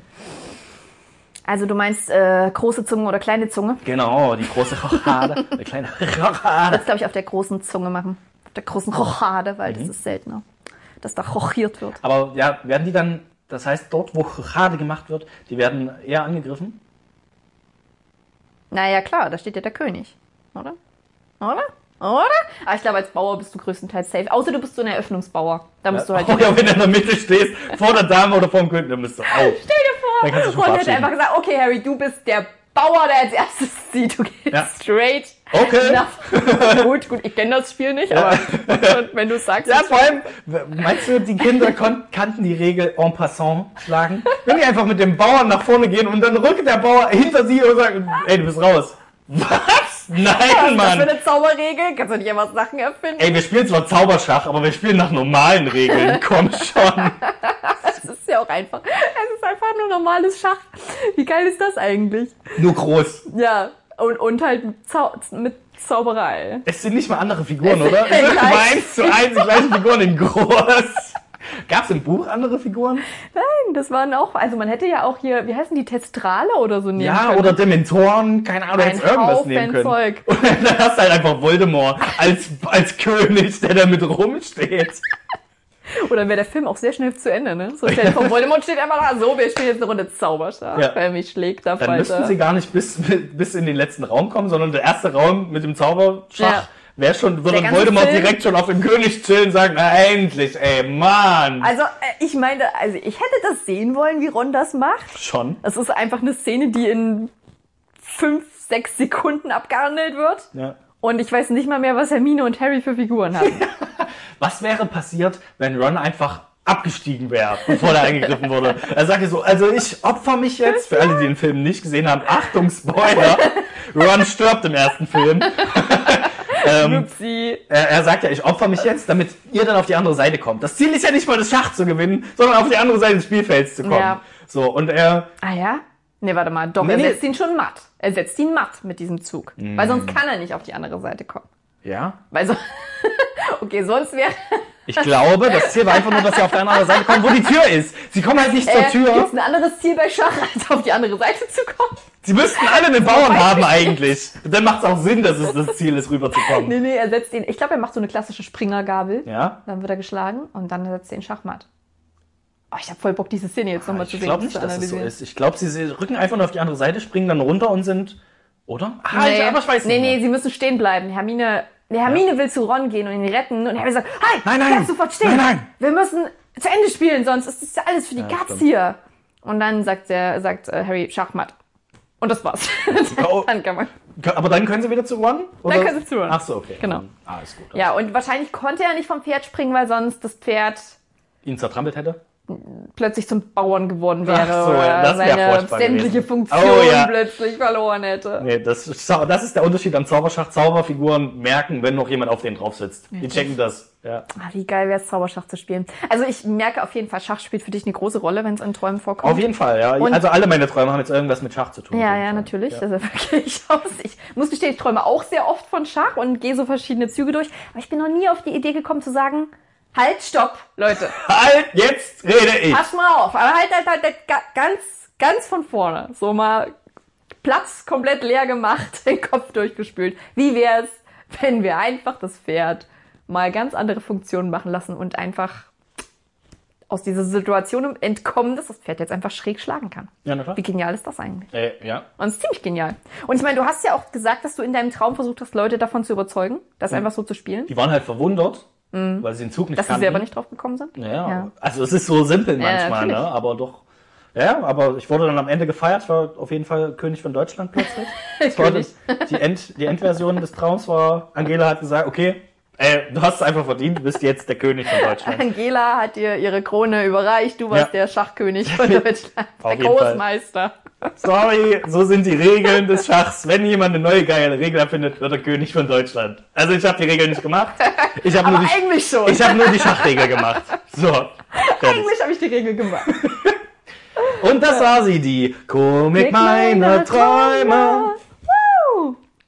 Also du meinst äh, große Zunge oder kleine Zunge? Genau, die große Rochade. die kleine Rochade. Das glaube ich auf der großen Zunge machen. Auf der großen Rochade, weil das ist seltener, dass da rochiert wird. Aber ja, werden die dann, das heißt, dort, wo Rochade gemacht wird, die werden eher angegriffen? Naja, klar, da steht ja der König, oder? Oder? Oder? Aber ich glaube, als Bauer bist du größtenteils safe. Außer du bist so ein Eröffnungsbauer. Da musst du halt. oh, ja, wenn du in der Mitte stehst, vor der Dame oder vor dem König, dann bist du auf. Stell dir Dann kannst du vor, schon Ron hätte einfach gesagt, okay, Harry, du bist der Bauer, der als erstes sieht. Du gehst Ja. straight. Okay. nach- gut, gut, ich kenne das Spiel nicht, aber wenn du sagst, Ja, vor allem, meinst du, die Kinder kannten die Regel en passant schlagen? Wenn die einfach mit dem Bauern nach vorne gehen und dann rückt der Bauer hinter sie und sagt, ey, du bist raus. Was? Nein, was ist das für Mann. eine Zauberregel? Kannst du nicht einfach Sachen erfinden? Ey, wir spielen zwar Zauberschach, aber wir spielen nach normalen Regeln. Komm schon. Das ist ja auch einfach. Es ist einfach nur normales Schach. Wie geil ist das eigentlich? Nur groß. Ja, und, und halt mit, Zau mit Zauberei. Es sind nicht mal andere Figuren, Es oder? Es sind eins zu eins die gleichen Figuren in groß. Gab es im Buch andere Figuren? Nein, das waren auch, also man hätte ja auch hier, wie heißen die, Testrale oder so nehmen Ja, können. oder Dementoren, keine Ahnung, hättest irgendwas Haufen nehmen können. Zeug. Und dann hast du halt einfach Voldemort als, als König, der da mit rumsteht. Oder wäre der Film auch sehr schnell zu Ende, ne? So dir vor, Voldemort steht einfach da, so, wir spielen jetzt eine Runde Zauberschach. Ja. Wer mich schlägt, da Dann müssten sie gar nicht bis, bis in den letzten Raum kommen, sondern der erste Raum mit dem Zauberschach Ja. Wäre schon, würde Voldemort Film- direkt schon auf dem König chillen und sagen, na endlich, ey, Mann. Also, äh, ich meine, also ich hätte das sehen wollen, wie Ron das macht. schon. Es ist einfach eine Szene, die in fünf, sechs Sekunden abgehandelt wird. Ja. Und ich weiß nicht mal mehr, was Hermine und Harry für Figuren haben. Was wäre passiert, wenn Ron einfach abgestiegen wäre, bevor er eingegriffen wurde? Er sagte so, also ich opfer mich jetzt, für alle, die den Film nicht gesehen haben, Achtung, Spoiler, Ron stirbt im ersten Film. ähm, er, er sagt ja, ich opfer mich jetzt, damit ihr dann auf die andere Seite kommt. Das Ziel ist ja nicht mal das Schach zu gewinnen, sondern auf die andere Seite des Spielfelds zu kommen. Ja. So, und er, Ah ja? Nee, warte mal. Doch, Nee, er nee. setzt ihn schon matt. Er setzt ihn matt mit diesem Zug. Weil sonst kann er nicht auf die andere Seite kommen. ja, Weil so okay, sonst wäre... ich glaube, das Ziel war einfach nur, dass sie auf die andere Seite kommen, wo die Tür ist. Sie kommen halt nicht zur Äh, Tür. gibt's ein anderes Ziel bei Schach, als auf die andere Seite zu kommen? Sie müssten alle einen Bauern haben eigentlich. Dann macht es auch Sinn, dass es das Ziel ist, rüberzukommen. Nee, nee, er setzt ihn... Ich glaube, er macht so eine klassische Springergabel. Ja? Dann wird er geschlagen und dann setzt er ihn Schachmatt. Oh, ich habe voll Bock, diese Szene jetzt nochmal zu Ich sehen. glaube und nicht, dass es so ist. Ich glaube, sie- rücken einfach nur auf die andere Seite, springen dann runter und sind. Oder? Ah, ich, aber ich weiß nee, nicht. nee, mehr. sie müssen stehen bleiben. Hermine, Hermine will zu Ron gehen und ihn retten und Harry sagt, halt, Nein, nein. bleib sofort stehen. Nein, nein. Wir müssen zu Ende spielen, sonst ist das ja alles für die Ja, Katz stimmt. hier. Und dann sagt der, sagt äh, Harry Schachmatt. Und das war's. Oh. dann kann man. Aber dann können sie wieder zu Ron? Oder? können sie zu Ron. Ach so, okay. Genau. Ah, ist gut. Ja, und wahrscheinlich konnte er nicht vom Pferd springen, weil sonst das Pferd Ihn zertrampelt hätte? Plötzlich zum Bauern geworden wäre Ach so, oder seine sämtliche gewesen. Funktion Oh, ja. plötzlich verloren hätte. Nee, das, ist- das ist der Unterschied am Zauberschach. Zauberfiguren merken, wenn noch jemand auf denen drauf sitzt. Die checken das. Ja. Ah, wie geil wäre es, Zauberschach zu spielen. Also ich merke auf jeden Fall, Schach spielt für dich eine große Rolle, wenn es in Träumen vorkommt. Auf jeden Fall, ja. Und- also alle meine Träume haben jetzt irgendwas mit Schach zu tun. Ja, ja, Fall. natürlich. Ja. Ja wirklich aus. Ich muss gestehen, ich träume auch sehr oft von Schach und gehe so verschiedene Züge durch. Aber ich bin noch nie auf die Idee gekommen zu sagen, halt, stopp, Leute. Halt, jetzt rede ich. Pass mal auf. Aber halt, halt, halt, halt ga- ganz, ganz von vorne. So mal Platz komplett leer gemacht, den Kopf durchgespült. Wie wär's, wenn wir einfach das Pferd mal ganz andere Funktionen machen lassen und einfach aus dieser Situation entkommen, dass das Pferd jetzt einfach schräg schlagen kann. Ja, na klar. Wie genial ist das eigentlich? Äh, ja. Und es ist ziemlich genial. Und ich meine, du hast ja auch gesagt, dass du in deinem Traum versucht hast, Leute davon zu überzeugen, das einfach so zu spielen. Die waren halt verwundert, weil sie den Zug nicht Mhm. Dass sie kannten. selber nicht drauf gekommen sind. Ja, Ja. also es ist so simpel Ja, manchmal, ne? natürlich. aber doch. Ja, aber ich wurde dann am Ende gefeiert, war auf jeden Fall König von Deutschland plötzlich. Das war die, End, die Endversion des Traums war, Angela hat gesagt, okay, ey, du hast es einfach verdient, du bist jetzt der König von Deutschland. Angela hat dir ihre Krone überreicht, du warst Ja. der Schachkönig von Deutschland, der jeden Fall. Großmeister. Sorry, so sind die Regeln des Schachs. Wenn jemand eine neue geile Regel erfindet, wird er König von Deutschland. Also ich habe die Regeln nicht gemacht. Ich habe nur, die- eigentlich schon. ich hab nur die Schachregel gemacht. So. eigentlich habe ich die Regel gemacht. Und das war sie, die Komik meiner Träume.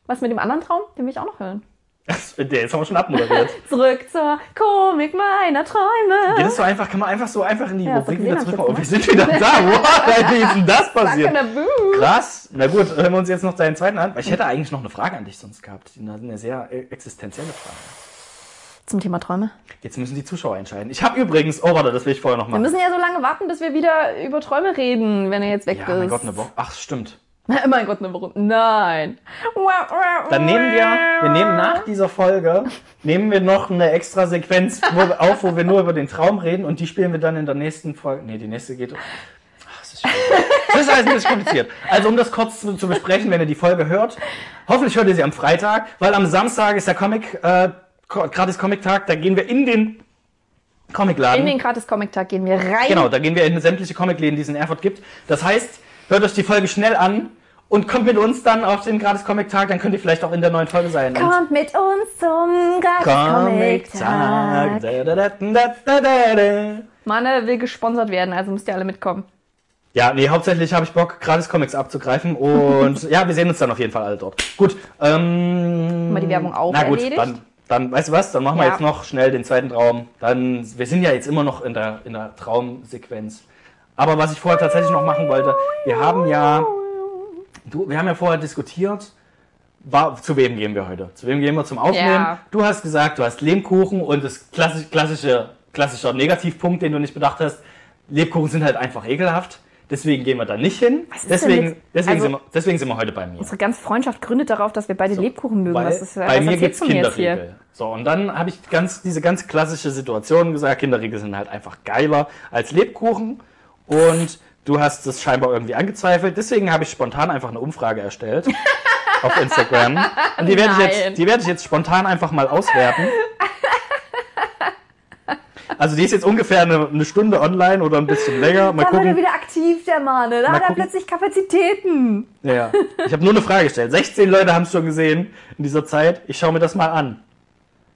Was mit dem anderen Traum? Den will ich auch noch hören. Der ist aber schon abmoderiert. Zurück zur Komik meiner Träume. Geht es so einfach, kann man einfach so einfach in die Ja, Rubrik wieder gesehen zurück. hab ich Oh, wir sind wieder da. Wow, wie ist denn das passiert? Krass. Na gut, hören wir uns jetzt noch deinen zweiten an. Ich hätte eigentlich noch eine Frage an dich sonst gehabt. Eine sehr äh, existenzielle Frage. Zum Thema Träume. Jetzt müssen die Zuschauer entscheiden. Ich habe übrigens, oh warte, das will ich vorher noch Wir machen. müssen ja so lange warten, bis wir wieder über Träume reden, wenn er jetzt weg Ja, ist. mein Gott, eine Woche. Ach, stimmt. mein Gott, eine Woche. Nein. Dann nehmen wir, wir nehmen nach dieser Folge, nehmen wir noch eine extra Sequenz wo wir, auf, wo wir nur über den Traum reden und die spielen wir dann in der nächsten Folge. Nee, die nächste geht. Ach, das ist schwierig. Das ist alles ein bisschen kompliziert. Also, um das kurz zu, zu besprechen, wenn ihr die Folge hört, hoffentlich hört ihr sie am Freitag, weil am Samstag ist der Comic, äh, gratis Comic-Tag, da gehen wir in den Comicladen. In den Gratis-Comic-Tag gehen wir rein. Genau, da gehen wir in sämtliche Comicläden, die es in Erfurt gibt. Das heißt, hört euch die Folge schnell an und kommt mit uns dann auf den Gratis-Comic-Tag, dann könnt ihr vielleicht auch in der neuen Folge sein. Kommt mit uns zum da, da, da. Manne will gesponsert werden, also müsst ihr alle mitkommen. Ja, nee, hauptsächlich habe ich Bock, gratis Comics abzugreifen und ja, wir sehen uns dann auf jeden Fall alle dort. Gut, ähm... Mal die Werbung auch Na gut, erledigt. dann, dann, weißt du was, dann machen wir Ja. jetzt noch schnell den zweiten Traum. Dann, wir sind ja jetzt immer noch in der, in der Traumsequenz. Aber was ich vorher tatsächlich noch machen wollte, wir haben ja, du, wir haben ja vorher diskutiert, war, zu wem gehen wir heute? Zu wem gehen wir zum Aufnehmen? Ja. Du hast gesagt, du hast Lebkuchen und das klassische, klassische, klassischer Negativpunkt, den du nicht bedacht hast, Lebkuchen sind halt einfach ekelhaft. Deswegen gehen wir da nicht hin. Deswegen, jetzt- deswegen, also- sind wir, deswegen sind wir heute bei mir. Unsere ganze Freundschaft gründet darauf, dass wir beide Lebkuchen mögen. Weil was ist, bei was mir jetzt hier? Kinderriegel. So, und dann habe ich ganz, diese ganz klassische Situation gesagt, Kinderriegel sind halt einfach geiler als Lebkuchen. Und du hast es scheinbar irgendwie angezweifelt. Deswegen habe ich spontan einfach eine Umfrage erstellt auf Instagram. Und die werde ich jetzt, die werde ich jetzt spontan einfach mal auswerten. Also die ist jetzt ungefähr eine, eine Stunde online oder ein bisschen länger. Mal Da wird er gucken. wieder aktiv, der Mann. Da hat er gucken. plötzlich Kapazitäten. Ja. Ich habe nur eine Frage gestellt. 16 Leute haben es schon gesehen in dieser Zeit. Ich schaue mir das mal an.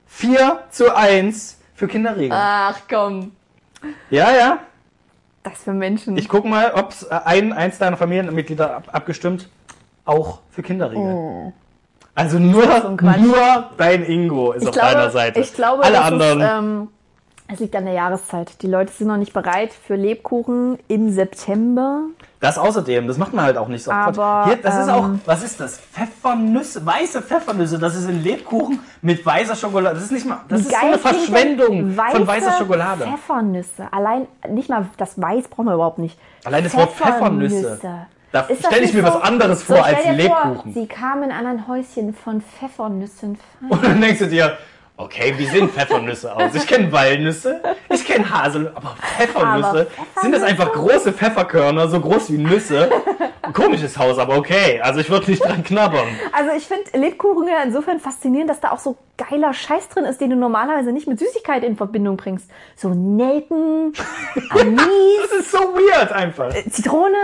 4 zu 1 für Kinderriegel. Ach komm. Ja, ja. Das für Menschen. Ich guck mal, ob es ein, eins deiner Familienmitglieder ab, abgestimmt auch für Kinderriegel. Also nur, nur dein Ingo ist Ich auf deiner glaube, Seite. ich glaube, Alle anderen. Ist, ähm, es liegt an der Jahreszeit. Die Leute sind noch nicht bereit für Lebkuchen im September. Das außerdem, das macht man halt auch nicht so. Aber, Hier, das ist auch, ähm, was ist das? Pfeffernüsse, weiße Pfeffernüsse. Das ist ein Lebkuchen mit weißer Schokolade. Das ist nicht mal, das ist so eine Verschwendung von weißer Schokolade. Pfeffernüsse. Allein, nicht mal das Weiß brauchen wir überhaupt nicht. Allein das Wort Pfeffernüsse. Da Ist das stell ich mir so- was anderes so, vor stell als Lebkuchen. Vor, sie kamen an ein Häuschen von Pfeffernüssen. Und dann denkst du dir, okay, wie sehen Pfeffernüsse aus? Ich kenne Walnüsse, ich kenne Hasel, aber Pfeffernüsse, Aber sind das einfach große Pfefferkörner, so groß wie Nüsse? Ein komisches Haus, aber okay. Also ich würde nicht dran knabbern. Also ich finde Lebkuchen ja insofern faszinierend, dass da auch so geiler Scheiß drin ist, den du normalerweise nicht mit Süßigkeit in Verbindung bringst. So Nelken, Anis, Das ist so weird einfach. Zitrone,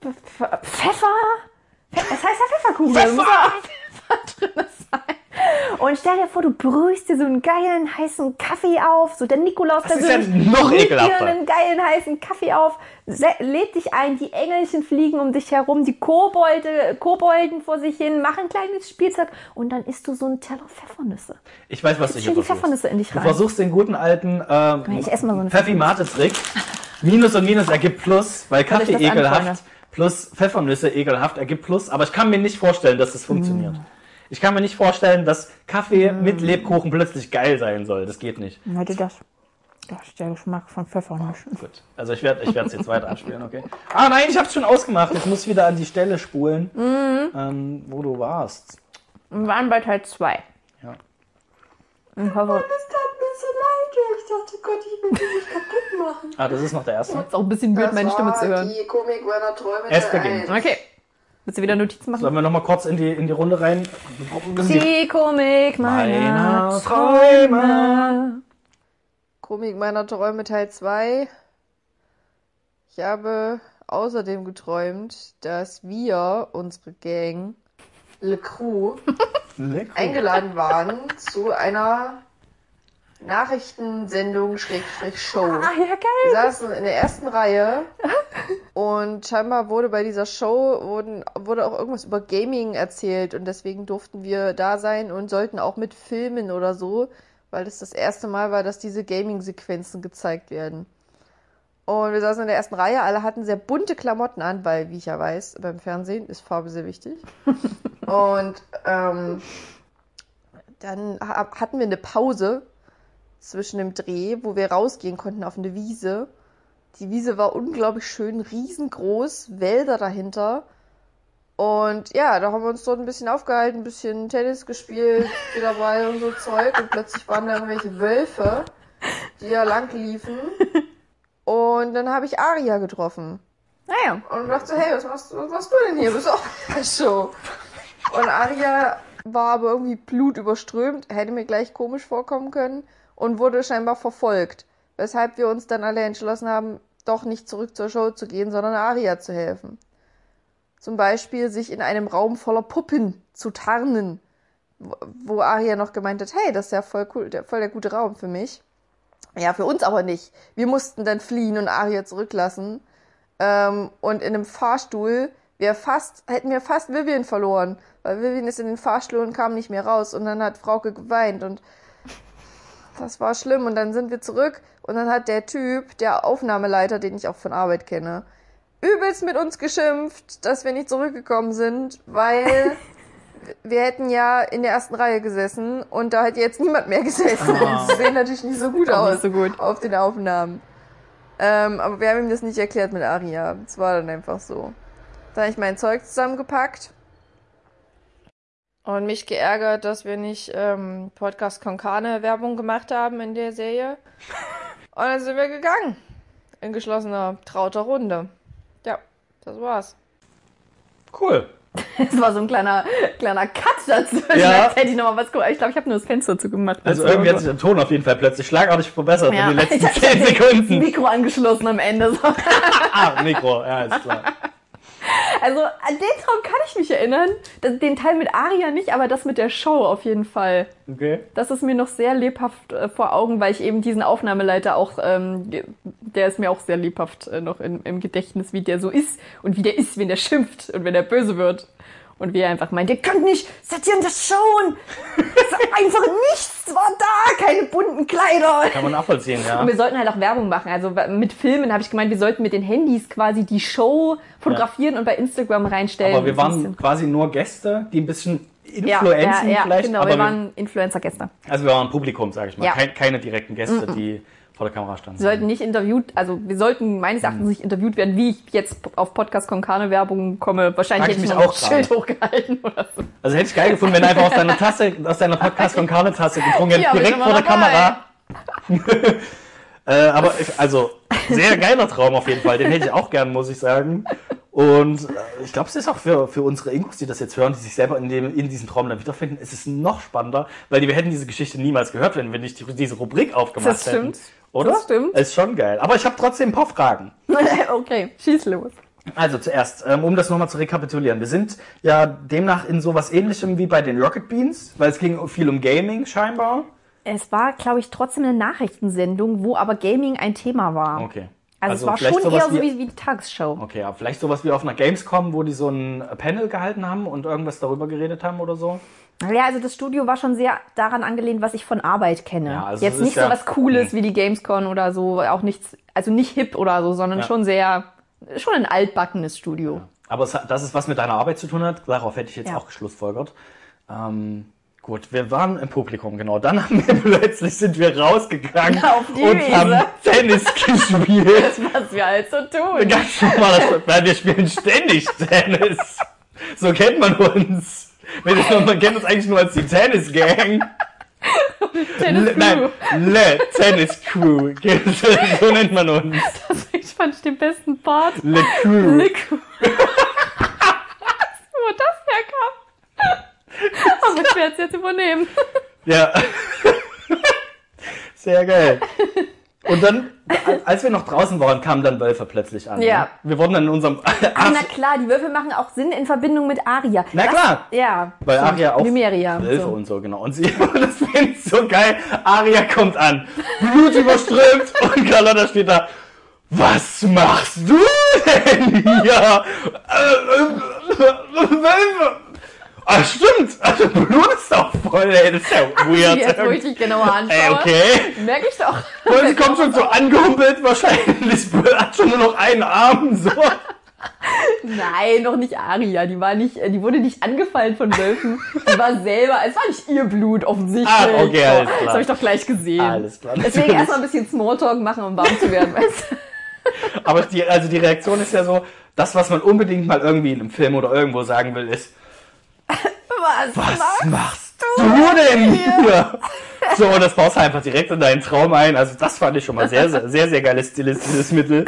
P- P- Pfeffer. Pfe- Es heißt ja Pfefferkuchen. Da muss ja auch Pfeffer drin sein. Und stell dir vor, du brühst dir so einen geilen heißen Kaffee auf, so der Nikolaus Das ist ja persönlich noch ekelhafter. dir einen geilen heißen Kaffee auf, lädt dich ein, die Engelchen fliegen um dich herum, die Kobolde, Kobolden vor sich hin, machen ein kleines Spielzeug und dann isst du so einen Teller Pfeffernüsse. Ich weiß, was du hier versuchst. Pfeffernüsse in dich Du rein. versuchst den guten alten ähm, Ich esse mal so eine Pfeffi-Mate-Trick. Minus und Minus ergibt Plus, weil Kaffee ekelhaft Freunde. plus Pfeffernüsse ekelhaft ergibt Plus. Aber ich kann mir nicht vorstellen, dass das funktioniert. Ich kann mir nicht vorstellen, dass Kaffee Mm. mit Lebkuchen plötzlich geil sein soll. Das geht nicht. Heute das. Das ist der Geschmack von Pfeffernüssen. Gut. Also ich werde ich es jetzt weiter abspielen, okay? Ah nein, ich habe es schon ausgemacht. Jetzt muss ich wieder an die Stelle spulen, Mhm. ähm, wo du warst. Wir waren bei Teil 2. Ja. Ich hoffe, Das tat mir so leid. Ich dachte, Gott, ich will die nicht kaputt machen. Ah, das ist noch der erste. es ist auch ein bisschen blöd, meine Stimme zu hören. Die Komik meiner Träume. Es beginnt. Okay. Willst du wieder Notizen machen? Sollen wir nochmal kurz in die, in die Runde rein? Die- Komik meiner, Meiner Träume. Komik meiner Träume Teil 2. Ich habe außerdem geträumt, dass wir, unsere Gang, Le Crew, Lecker. eingeladen waren zu einer Nachrichtensendung Schrägstrich Show. Ah, ja, geil. Wir saßen in der ersten Reihe Und scheinbar wurde bei dieser Show wurden, wurde auch irgendwas über Gaming erzählt und deswegen durften wir da sein und sollten auch mit filmen oder so, weil das das erste Mal war, dass diese Gaming-Sequenzen gezeigt werden. Und wir saßen in der ersten Reihe, alle hatten sehr bunte Klamotten an, weil, wie ich ja weiß, beim Fernsehen ist Farbe sehr wichtig. und ähm, dann ha- hatten wir eine Pause zwischen dem Dreh, wo wir rausgehen konnten auf eine Wiese. Die Wiese war unglaublich schön, riesengroß, Wälder dahinter. Und ja, da haben wir uns dort ein bisschen aufgehalten, ein bisschen Tennis gespielt, wieder Ball und so Zeug. Und plötzlich waren da irgendwelche Wölfe, die da lang liefen. Und dann habe ich Aria getroffen. Naja. Und dachte, hey, was machst, was machst du denn hier? Bist du auch in der Show? Und Aria war aber irgendwie blutüberströmt, hätte mir gleich komisch vorkommen können und wurde scheinbar verfolgt. Weshalb wir uns dann alle entschlossen haben, doch nicht zurück zur Show zu gehen, sondern Aria zu helfen. Zum Beispiel sich in einem Raum voller Puppen zu tarnen, wo- Aria noch gemeint hat, hey, das ist ja voll cool, der, voll der gute Raum für mich. Ja, für uns aber nicht. Wir mussten dann fliehen und Aria zurücklassen. Ähm, und in einem Fahrstuhl wir fast, hätten wir fast Vivian verloren. Weil Vivian ist in den Fahrstuhl und kam nicht mehr raus. Und dann hat Frauke geweint. Und das war schlimm. Und dann sind wir zurück. Und dann hat der Typ, der Aufnahmeleiter, den ich auch von Arbeit kenne, übelst mit uns geschimpft, dass wir nicht zurückgekommen sind, weil wir hätten ja in der ersten Reihe gesessen und da hätte jetzt niemand mehr gesessen. Ah. Das sieht natürlich nicht so gut aus so gut. auf den Aufnahmen. Ähm, aber wir haben ihm das nicht erklärt mit Aria. Es war dann einfach so. Da habe ich mein Zeug zusammengepackt und mich geärgert, dass wir nicht ähm, Podcast Konkane Werbung gemacht haben in der Serie. Und dann sind wir gegangen. In geschlossener, trauter Runde. Ja, das war's. Cool. Das war so ein kleiner, kleiner Cut dazu. Ja. Jetzt hätte ich noch mal was gucken. Ich glaube, ich habe nur das Fenster zugemacht. Also irgendwie hat sich der Ton auf jeden Fall plötzlich schlagartig verbessert ja. in den letzten Ich hab 10 das Sekunden. Mikro angeschlossen am Ende. So. Ah, Mikro, ja, ist klar. Also an den Traum kann ich mich erinnern. Den Teil mit Aria nicht, aber das mit der Show auf jeden Fall. Okay. Das ist mir noch sehr lebhaft äh, vor Augen, weil ich eben diesen Aufnahmeleiter auch, ähm, der ist mir auch sehr lebhaft äh, noch in, im Gedächtnis, wie der so ist und wie der ist, wenn der schimpft und wenn der böse wird. Und wie er einfach meint, ihr könnt nicht, seid ihr in der Show? Einfach nichts war da, keine bunten Kleider. Kann man nachvollziehen, ja. Und wir sollten halt auch Werbung machen. Also mit Filmen habe ich gemeint, wir sollten mit den Handys quasi die Show fotografieren und bei Instagram reinstellen. Aber wir waren quasi nur Gäste, die ein bisschen ja, Influenzen ja, ja, vielleicht, genau, aber wir wir, waren Influencer-Gäste. also wir waren Publikum, sage ich mal. Ja. Kein, keine direkten Gäste, die vor der Kamera standen. Wir sollten nicht interviewt, also wir sollten meines Erachtens Hm. nicht interviewt werden, wie ich jetzt auf Podcast Konkane Werbung komme. Wahrscheinlich Frag hätte ich ich mich noch ein auch Schild hochgehalten oder so. Also hätte ich geil gefunden, wenn einfach aus deiner Tasse, aus deiner Podcast von Karne Tasse getrunken hättest, Ja, direkt vor der. Kamera. äh, aber ich, also sehr geiler Traum auf jeden Fall. Den hätte ich auch gern, muss ich sagen. Und äh, ich glaube, es ist auch für, für unsere Inkos, die das jetzt hören, die sich selber in, dem, in diesem Traum dann wiederfinden, es ist noch spannender, weil wir hätten diese Geschichte niemals gehört, wenn wir nicht die, diese Rubrik aufgemacht Das stimmt. hätten. Oder? Das stimmt. Ist schon geil. Aber ich habe trotzdem ein paar Fragen. okay, schieß los. Also zuerst, ähm, um das nochmal zu rekapitulieren. Wir sind ja demnach in sowas ähnlichem wie bei den Rocket Beans, weil es ging viel um Gaming scheinbar. Es war, glaube ich, trotzdem eine Nachrichtensendung, wo aber Gaming ein Thema war. Okay. Also, es war schon eher so wie, wie die Tagesschau. Okay, ja, vielleicht sowas wie auf einer Gamescom, wo die so ein Panel gehalten haben und irgendwas darüber geredet haben oder so. Ja, also das Studio war schon sehr daran angelehnt, was ich von Arbeit kenne. Ja, also Jetzt ist nicht so ja- was Cooles wie die Gamescon oder so, auch nichts, also nicht hip oder so, sondern Ja. schon sehr, schon ein altbackenes Studio. Aber es, dass es was mit deiner Arbeit zu tun hat, darauf hätte ich jetzt auch geschlussfolgert. Ähm, gut, wir waren im Publikum, genau. Dann haben wir plötzlich sind wir rausgegangen Ja, und Wiese. haben Tennis gespielt. Was wir halt so tun. Ganz normal, weil wir spielen ständig Tennis. So kennt man uns. Man kennt uns eigentlich nur als die Tennis Gang. Tennis Le, nein, Le Tennis Crew. So nennt man uns. Ich fand den besten Part. Le Crew. Lick. Wo das herkam. Aber ich werde es jetzt übernehmen. Ja. Sehr geil. Und dann, als wir noch draußen waren, kamen dann Wölfe plötzlich an. Ja. Ne? Wir wurden dann in unserem. Ah, na klar, die Würfel machen auch Sinn in Verbindung mit Aria. Na Das- klar. Ja. Weil stimmt. Aria auch Numeria. Wölfe so. und so, genau. Und sie, das finde ich so geil. Aria kommt an, Blut überströmt und Carlotta steht da. Was machst du denn hier? Äh, äh, Wölfe! Ah, stimmt! Also Blut ist doch voll, ey, das ist ja weird. Jetzt, wo ich dich genauer anschaue, Ey, okay. merke ich doch. Und sie kommt schon so angehumpelt, wahrscheinlich hat schon nur noch einen Arm, so. Nein, noch nicht Aria. Die war nicht, die wurde nicht angefallen von Wölfen. Die war selber, es war nicht ihr Blut offensichtlich. Ah, okay, alles klar. Das habe ich doch gleich gesehen. Alles klar, Deswegen erstmal ein bisschen Smalltalk machen, um warm zu werden, weißt du? Aber die, also die Reaktion ist ja so, das, was man unbedingt mal irgendwie in einem Film oder irgendwo sagen will, ist, Was? was machst du denn hier? So, und das baust du einfach direkt in deinen Traum ein. Also das fand ich schon mal sehr, sehr, sehr, sehr geiles stilistisches Mittel.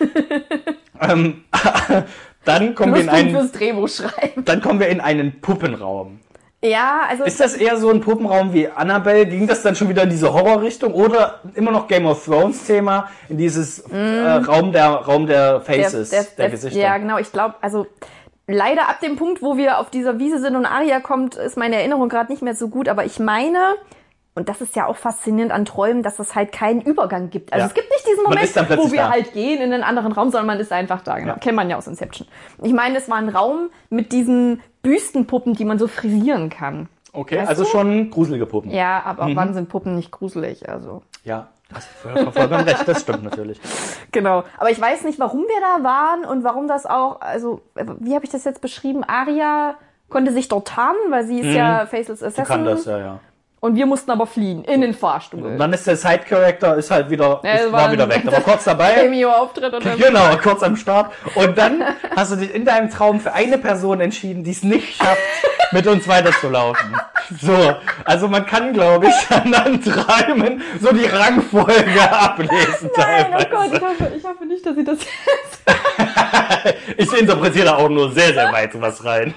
ähm, dann kommen wir in einen, Drehbuch schreiben. dann kommen wir in einen Puppenraum. Ja, also Ist das eher so ein Puppenraum wie Annabelle? Ging das dann schon wieder in diese Horrorrichtung oder immer noch Game of Thrones Thema in dieses äh, Raum der Raum der Faces, der, Gesichter? Ja, genau. Ich glaube, also leider ab dem Punkt, wo wir auf dieser Wiese sind und Aria kommt, ist meine Erinnerung gerade nicht mehr so gut. Aber ich meine, und das ist ja auch faszinierend an Träumen, dass es halt keinen Übergang gibt. Also Ja. es gibt nicht diesen Moment, wo wir da. halt gehen in einen anderen Raum, sondern man ist einfach da. Genau. Ja. Kennt man ja aus Inception. Ich meine, es war ein Raum mit diesen Büstenpuppen, die man so frisieren kann. Okay, Weißt also du? schon gruselige Puppen. Ja, aber Mhm. wann sind Puppen nicht gruselig? Also Ja, hast du voll- vollkommen recht, das stimmt natürlich. Genau. Aber ich weiß nicht, warum wir da waren und warum das auch, also, wie habe ich das jetzt beschrieben? Aria konnte sich dort tarnen, weil sie ist ja Faceless Die Assassin. kann das, ja, ja. Und wir mussten aber fliehen in den Fahrstuhl. Und dann ist der Side-Character ist halt wieder, Ja, ist, war war wieder weg. War kurz dabei. Und dann Genau, kurz am Start. Und dann hast du dich in deinem Traum für eine Person entschieden, die es nicht schafft, mit uns weiterzulaufen. So, also man kann, glaube ich, an den Träumen so die Rangfolge ablesen. Nein, oh teilweise. Gott, ich hoffe, ich hoffe nicht, dass sie das jetzt. Ich interpretiere da auch nur sehr, sehr weit was rein.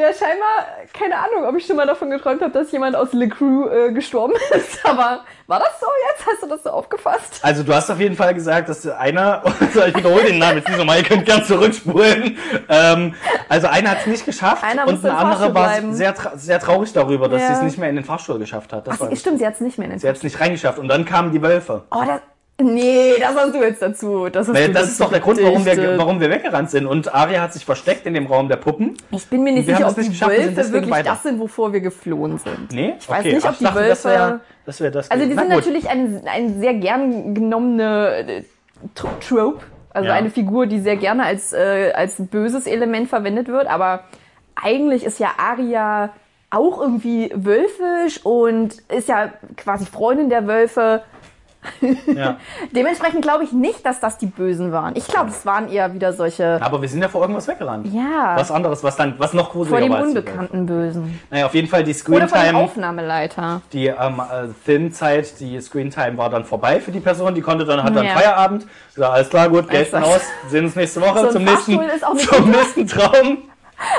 Ja, scheinbar, keine Ahnung, ob ich schon mal davon geträumt habe, dass jemand aus Le Crew äh, gestorben ist. Aber war das so jetzt? Hast du das so aufgefasst? Also du hast auf jeden Fall gesagt, dass einer, also ich wiederhole den Namen jetzt nicht nochmal, ihr könnt gern zurückspulen. Ähm, also einer hat es nicht geschafft Einer und musste eine im andere Fahrstuhl war sehr, tra sehr traurig darüber, dass Ja. sie es nicht mehr in den Fahrstuhl geschafft hat. Das Ach, stimmt, sie hat es nicht mehr in den sie hat es nicht reingeschafft und dann kamen die Wölfe. Oh, das. Nee, das hast du jetzt dazu. Das, hast Weil du das dazu ist doch der Grund, warum wir, warum wir weggerannt sind. Und Aria hat sich versteckt in dem Raum der Puppen. Ich bin mir nicht sicher, ob nicht die Wölfe wirklich weiter. das sind, wovor wir geflohen sind. Nee? Ich weiß okay. nicht, ob Ach, die dachte, Das Wölfe- wäre das, wär das Also die sind gut. natürlich ein, ein sehr gern genommene äh, Tro- Trope. Also Ja. eine Figur, die sehr gerne als, äh, als böses Element verwendet wird. Aber eigentlich ist ja Aria auch irgendwie wölfisch und ist ja quasi Freundin der Wölfe. Ja. Dementsprechend glaube ich nicht, dass das die Bösen waren. Ich glaube, es waren eher wieder solche, Aber wir sind ja vor irgendwas weggerannt. ja, Was anderes, was dann, was noch vor gruseliger dem war. als die unbekannten Bösen. Naja, auf jeden Fall die Oder vor dem Screentime, Aufnahmeleiter. die ähm, äh, Filmzeit, die Screentime war dann vorbei für die Person. Die konnte dann, hat dann Ja. Feierabend. Gesagt, alles klar, gut, Geld aus, sehen uns nächste Woche So zum, nächsten, Fahrstuhl ist auch nicht zum nächsten Traum.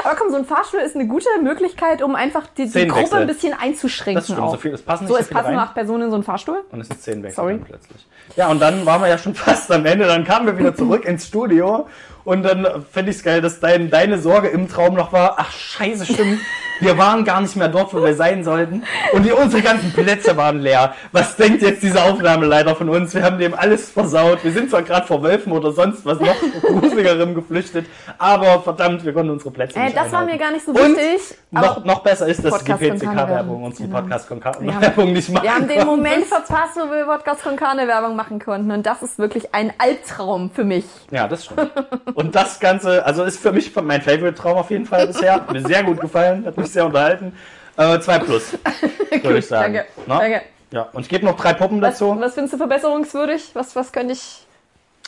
Aber komm, so ein Fahrstuhl ist eine gute Möglichkeit, um einfach die, die. Gruppe ein bisschen einzuschränken. Das stimmt, auch. so viel, es passen nicht So, so es passen acht Personen in so einen Fahrstuhl? Und es sind zehn weg Sorry. dann plötzlich. Ja, und dann waren wir ja schon fast am Ende. Dann kamen wir wieder zurück ins Studio. Und dann fände ich es geil, dass dein, deine Sorge im Traum noch war, ach scheiße, stimmt, wir waren gar nicht mehr dort, wo wir sein sollten. Und die, unsere ganzen Plätze waren leer. Was denkt jetzt dieser Aufnahmeleiter von uns? Wir haben dem alles versaut. Wir sind zwar gerade vor Wölfen oder sonst was noch gruseligerem geflüchtet, aber verdammt, wir konnten unsere Plätze Äh, nicht das war mir einhalten. gar nicht so Und wichtig. Noch, noch besser ist, dass die PCK-Werbung unsere Genau. Podcast-Werbung nicht machen wir haben den. Moment verpasst, wo wir Podcast Konkane Werbung machen konnten. Und das ist wirklich ein Albtraum für mich. Ja, das stimmt. Und das Ganze, also ist für mich mein Favorite-Traum auf jeden Fall bisher. Hat mir sehr gut gefallen, hat mich sehr unterhalten. Äh, zwei plus, würde ich sagen. Danke. Na? Danke. Ja, und ich gebe noch drei Puppen Was, dazu. was findest du verbesserungswürdig? Was, was könnte ich.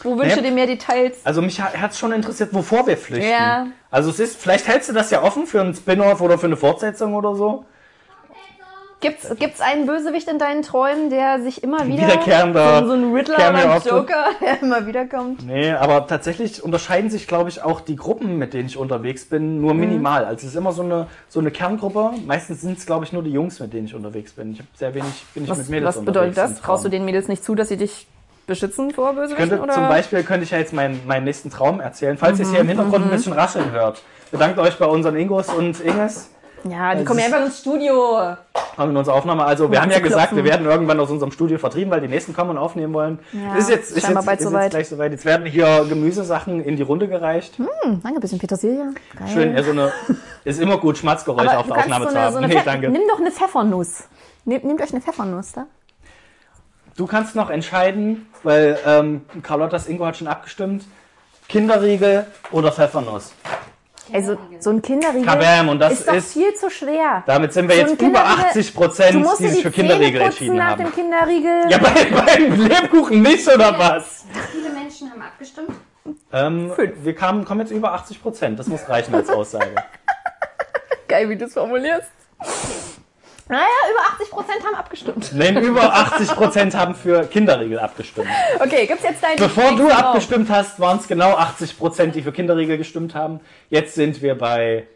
Wo wünschst Nee. du dir mehr Details? Also mich hat es schon interessiert, wovor wir flüchten. Ja. Also es ist, vielleicht hältst du das ja offen für einen Spin-off oder für eine Fortsetzung oder so. Gibt's, gibt's einen Bösewicht in deinen Träumen, der sich immer wieder. Wiederkehrender So, so ein Riddler oder ein. Joker, der immer wieder kommt? Nee, aber tatsächlich unterscheiden sich, glaube ich, auch die Gruppen, mit denen ich unterwegs bin, Mhm. nur minimal. Also es ist immer so eine, so eine Kerngruppe. Meistens sind es, glaube ich, nur die Jungs, mit denen ich unterwegs bin. Ich habe sehr wenig, bin ich Was, mit Mädels was unterwegs. bedeutet das? Traust du den Mädels nicht zu, dass sie dich beschützen vor Bösewichten? Könnte, oder? Zum Beispiel könnte ich ja jetzt meinen, meinen nächsten Traum erzählen. Falls ihr es Mhm, hier im Hintergrund ein bisschen rascheln hört, bedankt euch bei unseren Ingos und Inges. Ja, die Es kommen ja einfach ins Studio. haben in unserer Aufnahme. Also wir Um haben ja gesagt, abzuklopfen. wir werden irgendwann aus unserem Studio vertrieben, weil die nächsten kommen und aufnehmen wollen. Ja, ist jetzt, ist jetzt, bald ist soweit. jetzt gleich soweit. Jetzt werden hier Gemüsesachen in die Runde gereicht. Hm, danke, bisschen Petersilie. Geil. Schön, ja, so eine, ist immer gut, Schmatzgeräusche Aber auf der Aufnahme so zu eine, haben. so nee, danke. Nimm doch eine Pfeffernuss. Nehmt, nehmt euch eine Pfeffernuss da. Du kannst noch entscheiden, weil ähm, Carlottas Ingo hat schon abgestimmt. Kinderriegel oder Pfeffernuss. Also so ein Kinderriegel Kabam, und das ist doch ist- viel zu schwer. Damit sind wir So jetzt über Kinderriegel- 80 Du Prozent, die dir sich die für Zähne Kinderriegel entschieden nach haben. dem Kinderriegel. Ja, bei, beim Lebkuchen nicht, oder was? Viele Menschen haben abgestimmt. Ähm, wir kamen, kommen jetzt über 80 Prozent. Das muss reichen als Aussage. Geil, wie du es formulierst. Naja, über 80 Prozent haben abgestimmt. Nein, über 80 Prozent haben für Kinderriegel abgestimmt. Okay, gibt's jetzt deinen Bevor du abgestimmt hast, waren es genau 80 Prozent, die für Kinderriegel gestimmt haben. Jetzt sind wir bei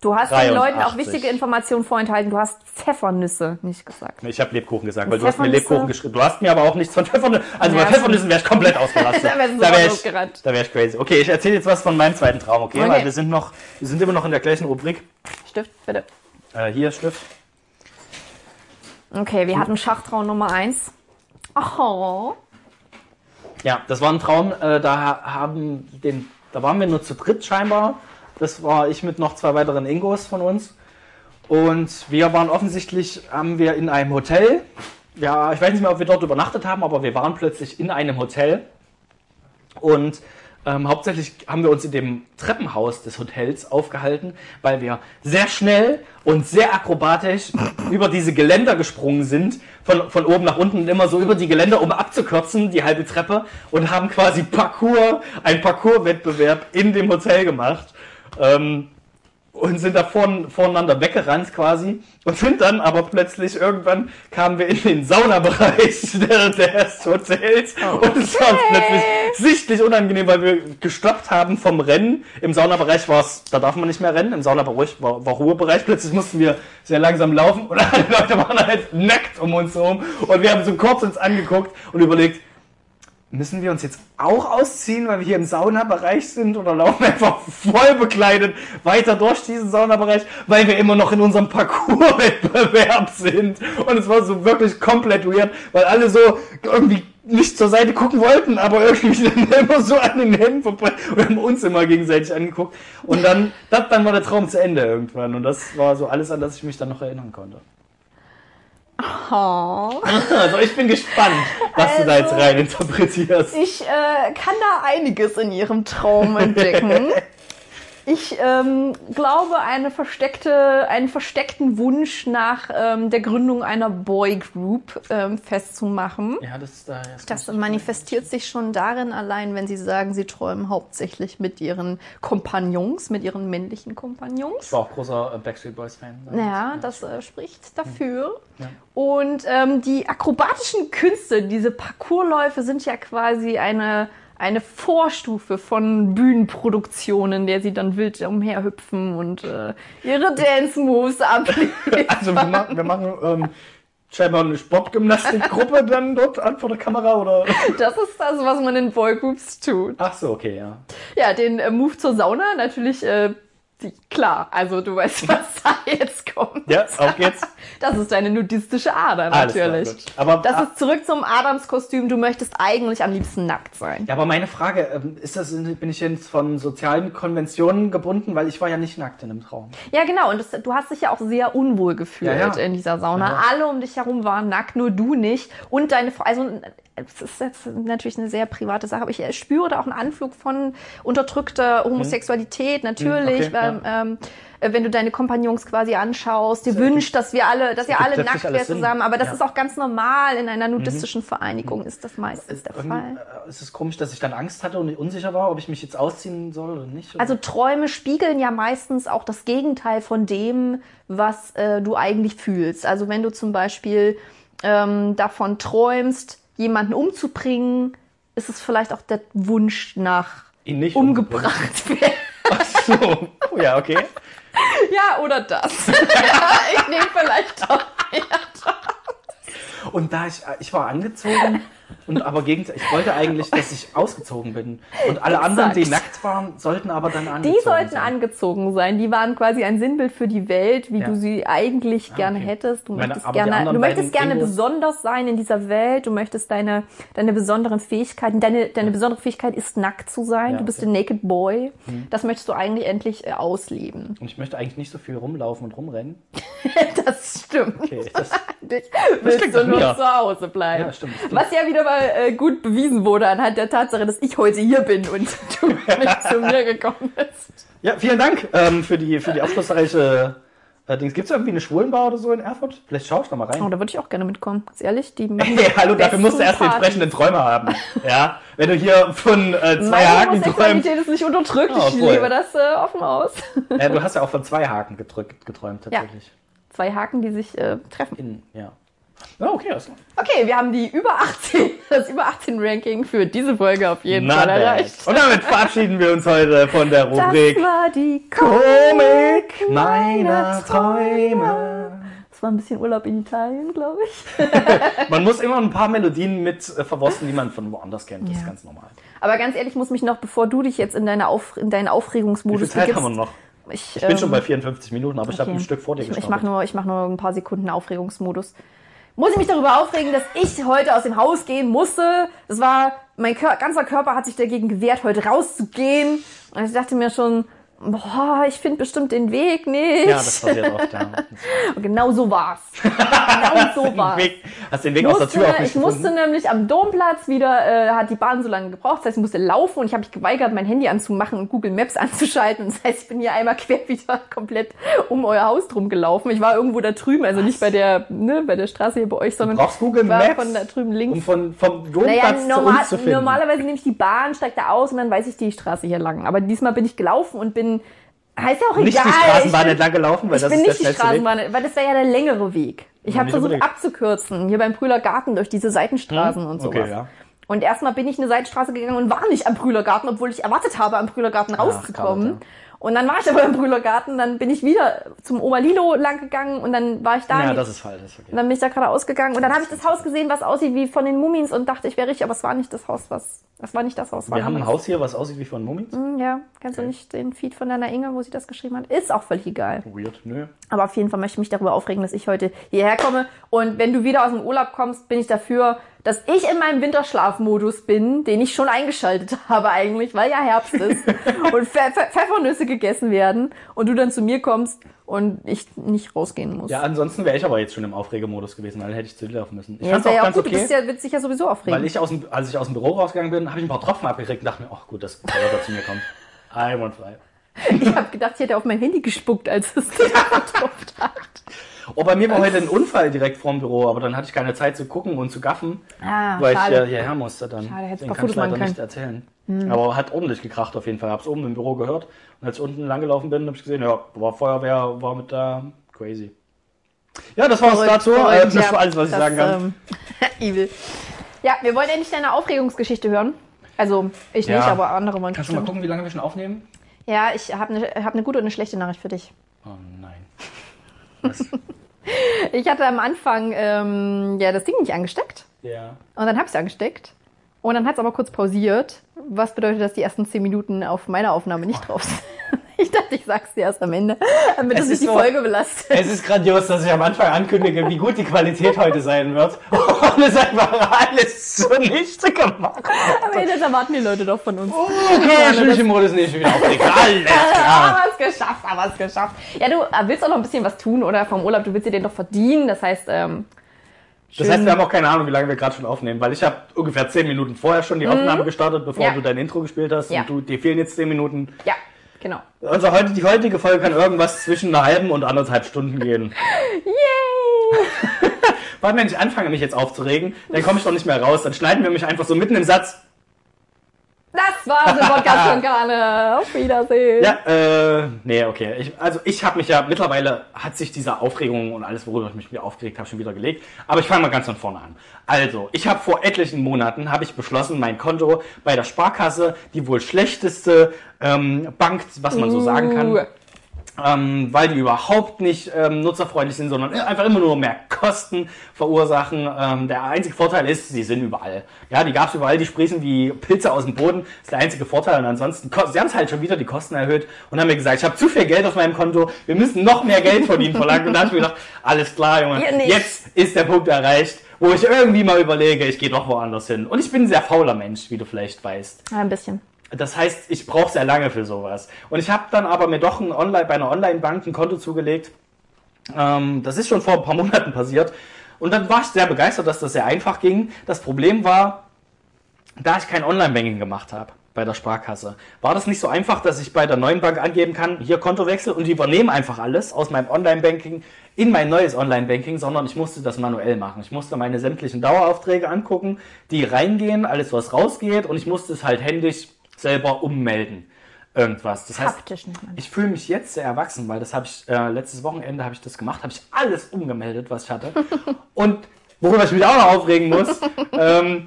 Du hast den Leuten auch 83. wichtige Informationen vorenthalten. Du hast Pfeffernüsse nicht gesagt. Ich habe Lebkuchen gesagt, weil du hast mir? Lebkuchen geschrieben. Du hast mir aber auch nichts von Pfeffernüssen. Also Ja, bei Pfeffernüssen wäre ich komplett ausgerastet. Da wäre ich, da wär ich crazy. Okay, ich erzähle jetzt was von meinem zweiten Traum, okay? Okay. Weil wir sind noch, wir sind immer noch in der gleichen Rubrik. Stift, bitte. Äh, hier Stift. Okay, wir hatten Schachtraum Nummer 1. Oh. Ja, das war ein Traum. Äh, da ha- haben den, da waren wir nur zu dritt scheinbar. Das war ich mit noch zwei weiteren Ingos von uns. Und wir waren offensichtlich, haben wir in einem Hotel. Ja, ich weiß nicht mehr, ob wir dort übernachtet haben, aber wir waren plötzlich in einem Hotel. Und ähm, hauptsächlich haben wir uns in dem Treppenhaus des Hotels aufgehalten, weil wir sehr schnell und sehr akrobatisch über diese Geländer gesprungen sind, von, von oben nach unten und immer so über die Geländer, um abzukürzen, die halbe Treppe, und haben quasi Parcours, ein Parcours-Wettbewerb in dem Hotel gemacht. Ähm, und sind da vor, voreinander weggerannt quasi und sind dann aber plötzlich irgendwann kamen wir in den Saunabereich der, des Hotels und es war uns plötzlich sichtlich unangenehm, weil wir gestoppt haben vom Rennen. Im Saunabereich war es, da darf man nicht mehr rennen, im Saunabereich war, war Ruhebereich. Plötzlich mussten wir sehr langsam laufen und alle Leute waren halt nackt um uns herum und wir haben so kurz uns angeguckt und überlegt, Müssen wir uns jetzt auch ausziehen, weil wir hier im Saunabereich sind oder laufen wir einfach voll bekleidet weiter durch diesen Saunabereich, weil wir immer noch in unserem Parcours-Wettbewerb sind. Und es war so wirklich komplett weird, weil alle so irgendwie nicht zur Seite gucken wollten, aber irgendwie dann immer so an den Händen vorbei und haben uns immer gegenseitig angeguckt. Und dann, das, dann war der Traum zu Ende irgendwann. Und das war so alles, an das ich mich dann noch erinnern konnte. Oh. Also ich bin gespannt, was du da jetzt Also- rein interpretierst. Ich äh, kann da einiges in ihrem Traum entdecken. Ich ähm, glaube, eine versteckte, einen versteckten Wunsch nach ähm, der Gründung einer Boygroup ähm, festzumachen. Ja, das ist da. Das manifestiert sich schon darin allein, wenn sie sagen, sie träumen hauptsächlich mit ihren Kompagnons, mit ihren männlichen Kompagnons. Ich war auch großer äh, Backstreet Boys Fan. Ja, das äh, spricht dafür. Ja. Und ähm, die akrobatischen Künste, diese Parcoursläufe sind ja quasi eine, eine Vorstufe von Bühnenproduktionen, der sie dann wild umherhüpfen und äh, ihre Dance-Moves abliefern. Also wir machen, wir machen ähm, scheinbar eine Sportgymnastikgruppe dann dort an vor der Kamera oder. Das ist das, was man in Boygroups tut. Ach so, okay, ja. Ja, den äh, Move zur Sauna natürlich, äh, die, klar, also du weißt, was da jetzt kommt. Ja, auf geht's. Das ist deine nudistische Ader Alles klar, natürlich. Aber- das ist zurück zum Adams-Kostüm. Du möchtest eigentlich am liebsten nackt sein. Ja, aber meine Frage, ähm, ist das, bin ich jetzt von sozialen Konventionen gebunden, weil ich war ja nicht nackt in einem Traum. Ja, genau. Und das, du hast dich ja auch sehr unwohl gefühlt Ja, ja. in dieser Sauna. Ja. Alle um dich herum waren nackt, nur du nicht. Und deine Frau, also es ist jetzt natürlich eine sehr private Sache, aber ich äh, spüre da auch einen Anflug von unterdrückter Homosexualität, natürlich. Hm, okay, weil, ähm, äh, wenn du deine Kompagnons quasi anschaust, dir wünscht, dass wir alle, dass ihr alle nackt wärt zusammen. Aber das Ja. Mhm. ist auch ganz normal. In einer nudistischen Vereinigung ist das meistens der Irgendwie, Fall. äh, ist es komisch, dass ich dann Angst hatte und unsicher war, ob ich mich jetzt ausziehen soll oder nicht? Oder? Also Träume spiegeln ja meistens auch das Gegenteil von dem, was äh, du eigentlich fühlst. Also wenn du zum Beispiel ähm, davon träumst, jemanden umzubringen, ist es vielleicht auch der Wunsch nach Ihn nicht umgebracht werden. Ach so. Oh, ja, okay. ja, oder das. ich nehme vielleicht doch. Und da ich, äh, ich war angezogen Und aber gegenseitig, ich wollte eigentlich, dass ich ausgezogen bin. Und alle anderen, die Exakt. nackt waren, sollten aber dann angezogen Die sollten sein. angezogen sein. Die waren quasi ein Sinnbild für die Welt, wie Ja. du sie eigentlich gerne okay. hättest. Du Meine- möchtest gerne, du möchtest gerne Ingos- besonders sein in dieser Welt. Du möchtest deine, deine besonderen Fähigkeiten. Deine, deine besondere Fähigkeit ist nackt zu sein. Ja, du bist okay. Der Naked Boy. Das möchtest du eigentlich endlich äh, ausleben. Und ich möchte eigentlich nicht so viel rumlaufen und rumrennen. Das stimmt. Okay, das, Dich willst du nur mir. zu Hause bleiben. Ja, stimmt, stimmt. Was ja wieder mal äh, gut bewiesen wurde anhand der Tatsache, dass ich heute hier bin und du nicht zu mir gekommen bist. ja, vielen Dank ähm, für die, für die aufschlussreiche äh, Dings. Gibt es irgendwie eine Schwulenbar oder so in Erfurt? Vielleicht schaue ich da mal rein. Oh, da würde ich auch gerne mitkommen. Ganz ehrlich, die Hey, hallo, dafür musst du erst die entsprechenden Träume haben. Ja, wenn du hier von äh, zwei Meine Haken träumst. Homosexualität ist nicht unterdrückt. Oh, ich lebe das äh, offen aus. Ja, du hast ja auch von zwei Haken gedrückt, geträumt tatsächlich. Zwei Haken, die sich äh, treffen. In, ja. Ja, okay, klar. Okay, wir haben die über 18, das über 18 Ranking für diese Folge auf jeden Not Fall bad. erreicht. Und damit verabschieden wir uns heute von der Das Rubrik war die Komik meiner Träume. Das war ein bisschen Urlaub in Italien, glaube ich. Man muss immer ein paar Melodien mit äh, verwursten, die man von woanders kennt. Das ist Ja. ganz normal. Aber ganz ehrlich, ich muss mich noch, bevor du dich jetzt in, deine Auf, in deinen Wie viel Aufregungsmodus Zeit begibst, haben wir noch? Ich, Ich bin ähm, schon bei 54 Minuten, aber ich habe okay. ein Stück vor dir Ich, ich mache nur, ich mach nur ein paar Sekunden Aufregungsmodus. Muss ich mich darüber aufregen, dass ich heute aus dem Haus gehen musste? Das war, mein Kör ganzer Körper hat sich dagegen gewehrt, heute rauszugehen. Und ich dachte mir schon, boah, ich finde bestimmt den Weg nicht. Ja, das passiert ja. Und genau so war's. genau so war's. Weg, hast den Weg aus der Musste, Tür auch nicht ich musste gefunden? nämlich am Domplatz wieder, äh, hat die Bahn so lange gebraucht, das heißt, ich musste laufen und ich habe mich geweigert, mein Handy anzumachen und Google Maps anzuschalten. Und das heißt, ich bin hier einmal quer wieder komplett um euer Haus drum gelaufen. Ich war irgendwo da drüben, also nicht bei der, ne, bei der Straße hier bei euch, sondern brauchst Google Maps, von da drüben links. Um von, vom Domplatz Naja, zu normal, uns zu finden. normalerweise nehme ich die Bahn, steige da aus und dann weiß ich die Straße hier lang. Aber diesmal bin ich gelaufen und bin, heißt ja auch nicht egal. die Straßenbahn ich bin, entlang gelaufen, weil ich das bin ist der nicht die schnellste Weg. Straßenbahn, weil das wäre ja der längere Weg. Ich habe nicht versucht unbedingt. abzukürzen, hier beim Brühler Garten durch diese Seitenstraßen und sowas. Hm? Okay, ja. Und erstmal bin ich eine Seitenstraße gegangen und war nicht am Brühlergarten, obwohl ich erwartet habe, am Brühlergarten rauszukommen. Carlotta. Und dann war ich aber im Brühlergarten, dann bin ich wieder zum Oberlilo lang gegangen und dann war ich da. Ja, das ist falsch. Das ist okay. und dann bin ich da gerade ausgegangen und dann habe ich das Haus gesehen, was aussieht wie von den Mumins und dachte, ich wäre richtig, aber es war nicht das Haus, was, das war nicht das Haus. Wir haben ein Haus hier, was aussieht wie von Mumins. Hm, Ja, kennst du nicht den Feed von deiner Inge, wo sie das geschrieben hat? Ist auch völlig egal. Weird, nö. Aber auf jeden Fall möchte ich mich darüber aufregen, dass ich heute hierher komme. Und wenn du wieder aus dem Urlaub kommst, bin ich dafür, dass ich in meinem Winterschlafmodus bin, den ich schon eingeschaltet habe eigentlich, weil ja Herbst ist und Pfe Pfe Pfeffernüsse gegessen werden und du dann zu mir kommst und ich nicht rausgehen muss. Ja, ansonsten wäre ich aber jetzt schon im Aufregemodus gewesen, weil dann hätte ich zu dir laufen müssen. Ich Ja, fand's auch ja ganz gut. Du okay, bist ja, willst dich ja sowieso aufregen. weil ich aus dem, als ich aus dem Büro rausgegangen bin, habe ich ein paar Tropfen abgekriegt und dachte mir, ach gut, dass Carlotta zu mir kommt. Einwandfrei. Ich habe gedacht, ich hätte auf mein Handy gespuckt, als es getropft hat. Oh, bei mir war heute ein Unfall direkt vorm Büro, aber dann hatte ich keine Zeit zu gucken und zu gaffen, Ah, weil ich schade. ja hierher musste dann. Schade, ein paar kann ich leider Hm. nicht erzählen. Aber hat ordentlich gekracht auf jeden Fall. Hab's oben im Büro gehört. Und als ich unten langgelaufen bin, habe ich gesehen, ja, war Feuerwehr, war mit da. Crazy. Ja, das war's Verrückt, dazu. Äh, das ja. war alles, was ich Das, sagen kann. Ähm, evil. Ja, wir wollen endlich deine Aufregungsgeschichte hören. Also, ich Ja. nicht, aber andere wollen Kannst du mal gucken, wie lange wir schon aufnehmen? Ja, ich habe eine hab ne gute und eine schlechte Nachricht für dich. Oh nein. Was? Ich hatte am Anfang ähm, ja das Ding nicht angesteckt. ja. Und dann habe ich es angesteckt. Und dann hat es aber kurz pausiert. Was bedeutet, dass die ersten zehn Minuten auf meiner Aufnahme nicht drauf sind. Ich dachte, ich sag's dir erst am Ende, damit Es es nicht die so- Folge belastet. Es ist grandios, dass ich am Anfang ankündige, wie gut die Qualität heute sein wird. Und es einfach alles zunichte gemacht. Aber das erwarten die Leute doch von uns. Okay, schwierig im Modus nicht wieder aufgeregt. Alles klar. Aber es geschafft, aber es geschafft. Ja, du äh, willst auch noch ein bisschen was tun, oder? Vom Urlaub, du willst dir den doch verdienen. Das heißt, ähm, Das heißt, wir haben auch keine Ahnung, wie lange wir gerade schon aufnehmen, weil ich habe ungefähr 10 Minuten vorher schon die Aufnahme gestartet, bevor Mhm. Ja. du dein Intro gespielt hast. Ja. Und du, dir fehlen jetzt 10 Minuten. ja, genau. Also heute, die heutige Folge kann irgendwas zwischen einer halben und anderthalb Stunden gehen. Yay! Warte, wenn ich anfange, mich jetzt aufzuregen, dann komme ich doch nicht mehr raus. Dann schneiden wir mich einfach so mitten im Satz. Das war's im Podcast von Karne. Auf Wiedersehen. Ja, äh, nee, okay. Ich, also ich habe mich ja, mittlerweile hat sich diese Aufregung und alles, worüber ich mich wieder aufgeregt habe, schon wieder gelegt. Aber ich fange mal ganz von vorne an. Also, ich habe vor etlichen Monaten, habe ich beschlossen, mein Konto bei der Sparkasse, die wohl schlechteste ähm, Bank, was man so sagen Uh. kann, ähm, weil die überhaupt nicht ähm, nutzerfreundlich sind, sondern einfach immer nur mehr Kosten verursachen. Ähm, der einzige Vorteil ist, sie sind überall. Ja, die gab es überall, die sprießen wie Pilze aus dem Boden. Das ist der einzige Vorteil. Und ansonsten, sie haben es halt schon wieder die Kosten erhöht und haben mir gesagt, ich habe zu viel Geld auf meinem Konto, wir müssen noch mehr Geld von ihnen verlangen. Und da habe ich mir gedacht, alles klar, Junge, jetzt ist der Punkt erreicht, wo ich irgendwie mal überlege, ich gehe doch woanders hin. Und ich bin ein sehr fauler Mensch, wie du vielleicht weißt. Ja, ein bisschen. Das heißt, ich brauche sehr lange für sowas. Und ich habe dann aber mir doch ein Online, bei einer Online-Bank ein Konto zugelegt. Ähm, das ist schon vor ein paar Monaten passiert. Und dann war ich sehr begeistert, dass das sehr einfach ging. Das Problem war, da ich kein Online-Banking gemacht habe bei der Sparkasse, war das nicht so einfach, dass ich bei der neuen Bank angeben kann, hier Kontowechsel und die übernehmen einfach alles aus meinem Online-Banking in mein neues Online-Banking, sondern ich musste das manuell machen. Ich musste meine sämtlichen Daueraufträge angucken, die reingehen, alles was rausgeht und ich musste es halt händisch selber ummelden. Irgendwas. Das heißt, Haptisch nennt man. ich fühle mich jetzt sehr erwachsen, weil das habe ich äh, letztes Wochenende habe ich das gemacht, habe ich alles umgemeldet, was ich hatte. Und worüber ich mich auch noch aufregen muss, ähm,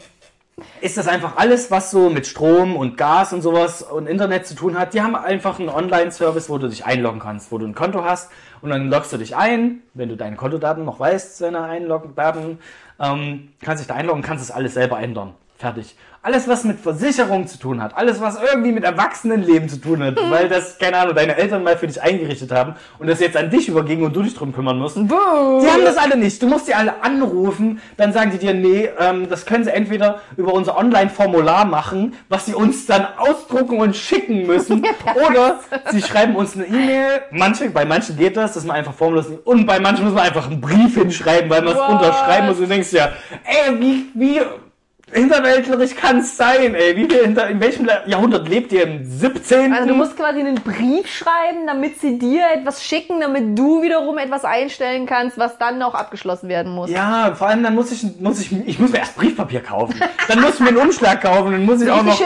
ist das einfach alles, was so mit Strom und Gas und sowas und Internet zu tun hat. Die haben einfach einen Online-Service, wo du dich einloggen kannst, wo du ein Konto hast und dann loggst du dich ein, wenn du deine Kontodaten noch weißt, deine Einlogdaten, ähm, kannst dich da einloggen, kannst es alles selber ändern. Fertig. Alles, was mit Versicherung zu tun hat, alles, was irgendwie mit Erwachsenenleben zu tun hat, weil das, keine Ahnung, deine Eltern mal für dich eingerichtet haben und das jetzt an dich überging und du dich drum kümmern musst. Buh. Die haben das alle nicht. Du musst die alle anrufen, dann sagen die dir, nee, ähm, das können sie entweder über unser Online-Formular machen, was sie uns dann ausdrucken und schicken müssen, oder sie schreiben uns eine E-Mail. Manche, bei manchen geht das, dass man einfach formlos und bei manchen muss man einfach einen Brief hinschreiben, weil man es unterschreiben muss. Und du denkst ja, ey, wie, wie hinterwäldlerisch kann es sein, ey? Wie viel hinter, in welchem Jahrhundert lebt ihr? Im 17.? Also du musst quasi einen Brief schreiben, damit sie dir etwas schicken, damit du wiederum etwas einstellen kannst, was dann noch abgeschlossen werden muss. Ja, vor allem dann muss ich, muss ich, ich muss mir erst Briefpapier kaufen. Dann muss ich mir einen Umschlag kaufen, dann muss ich auch noch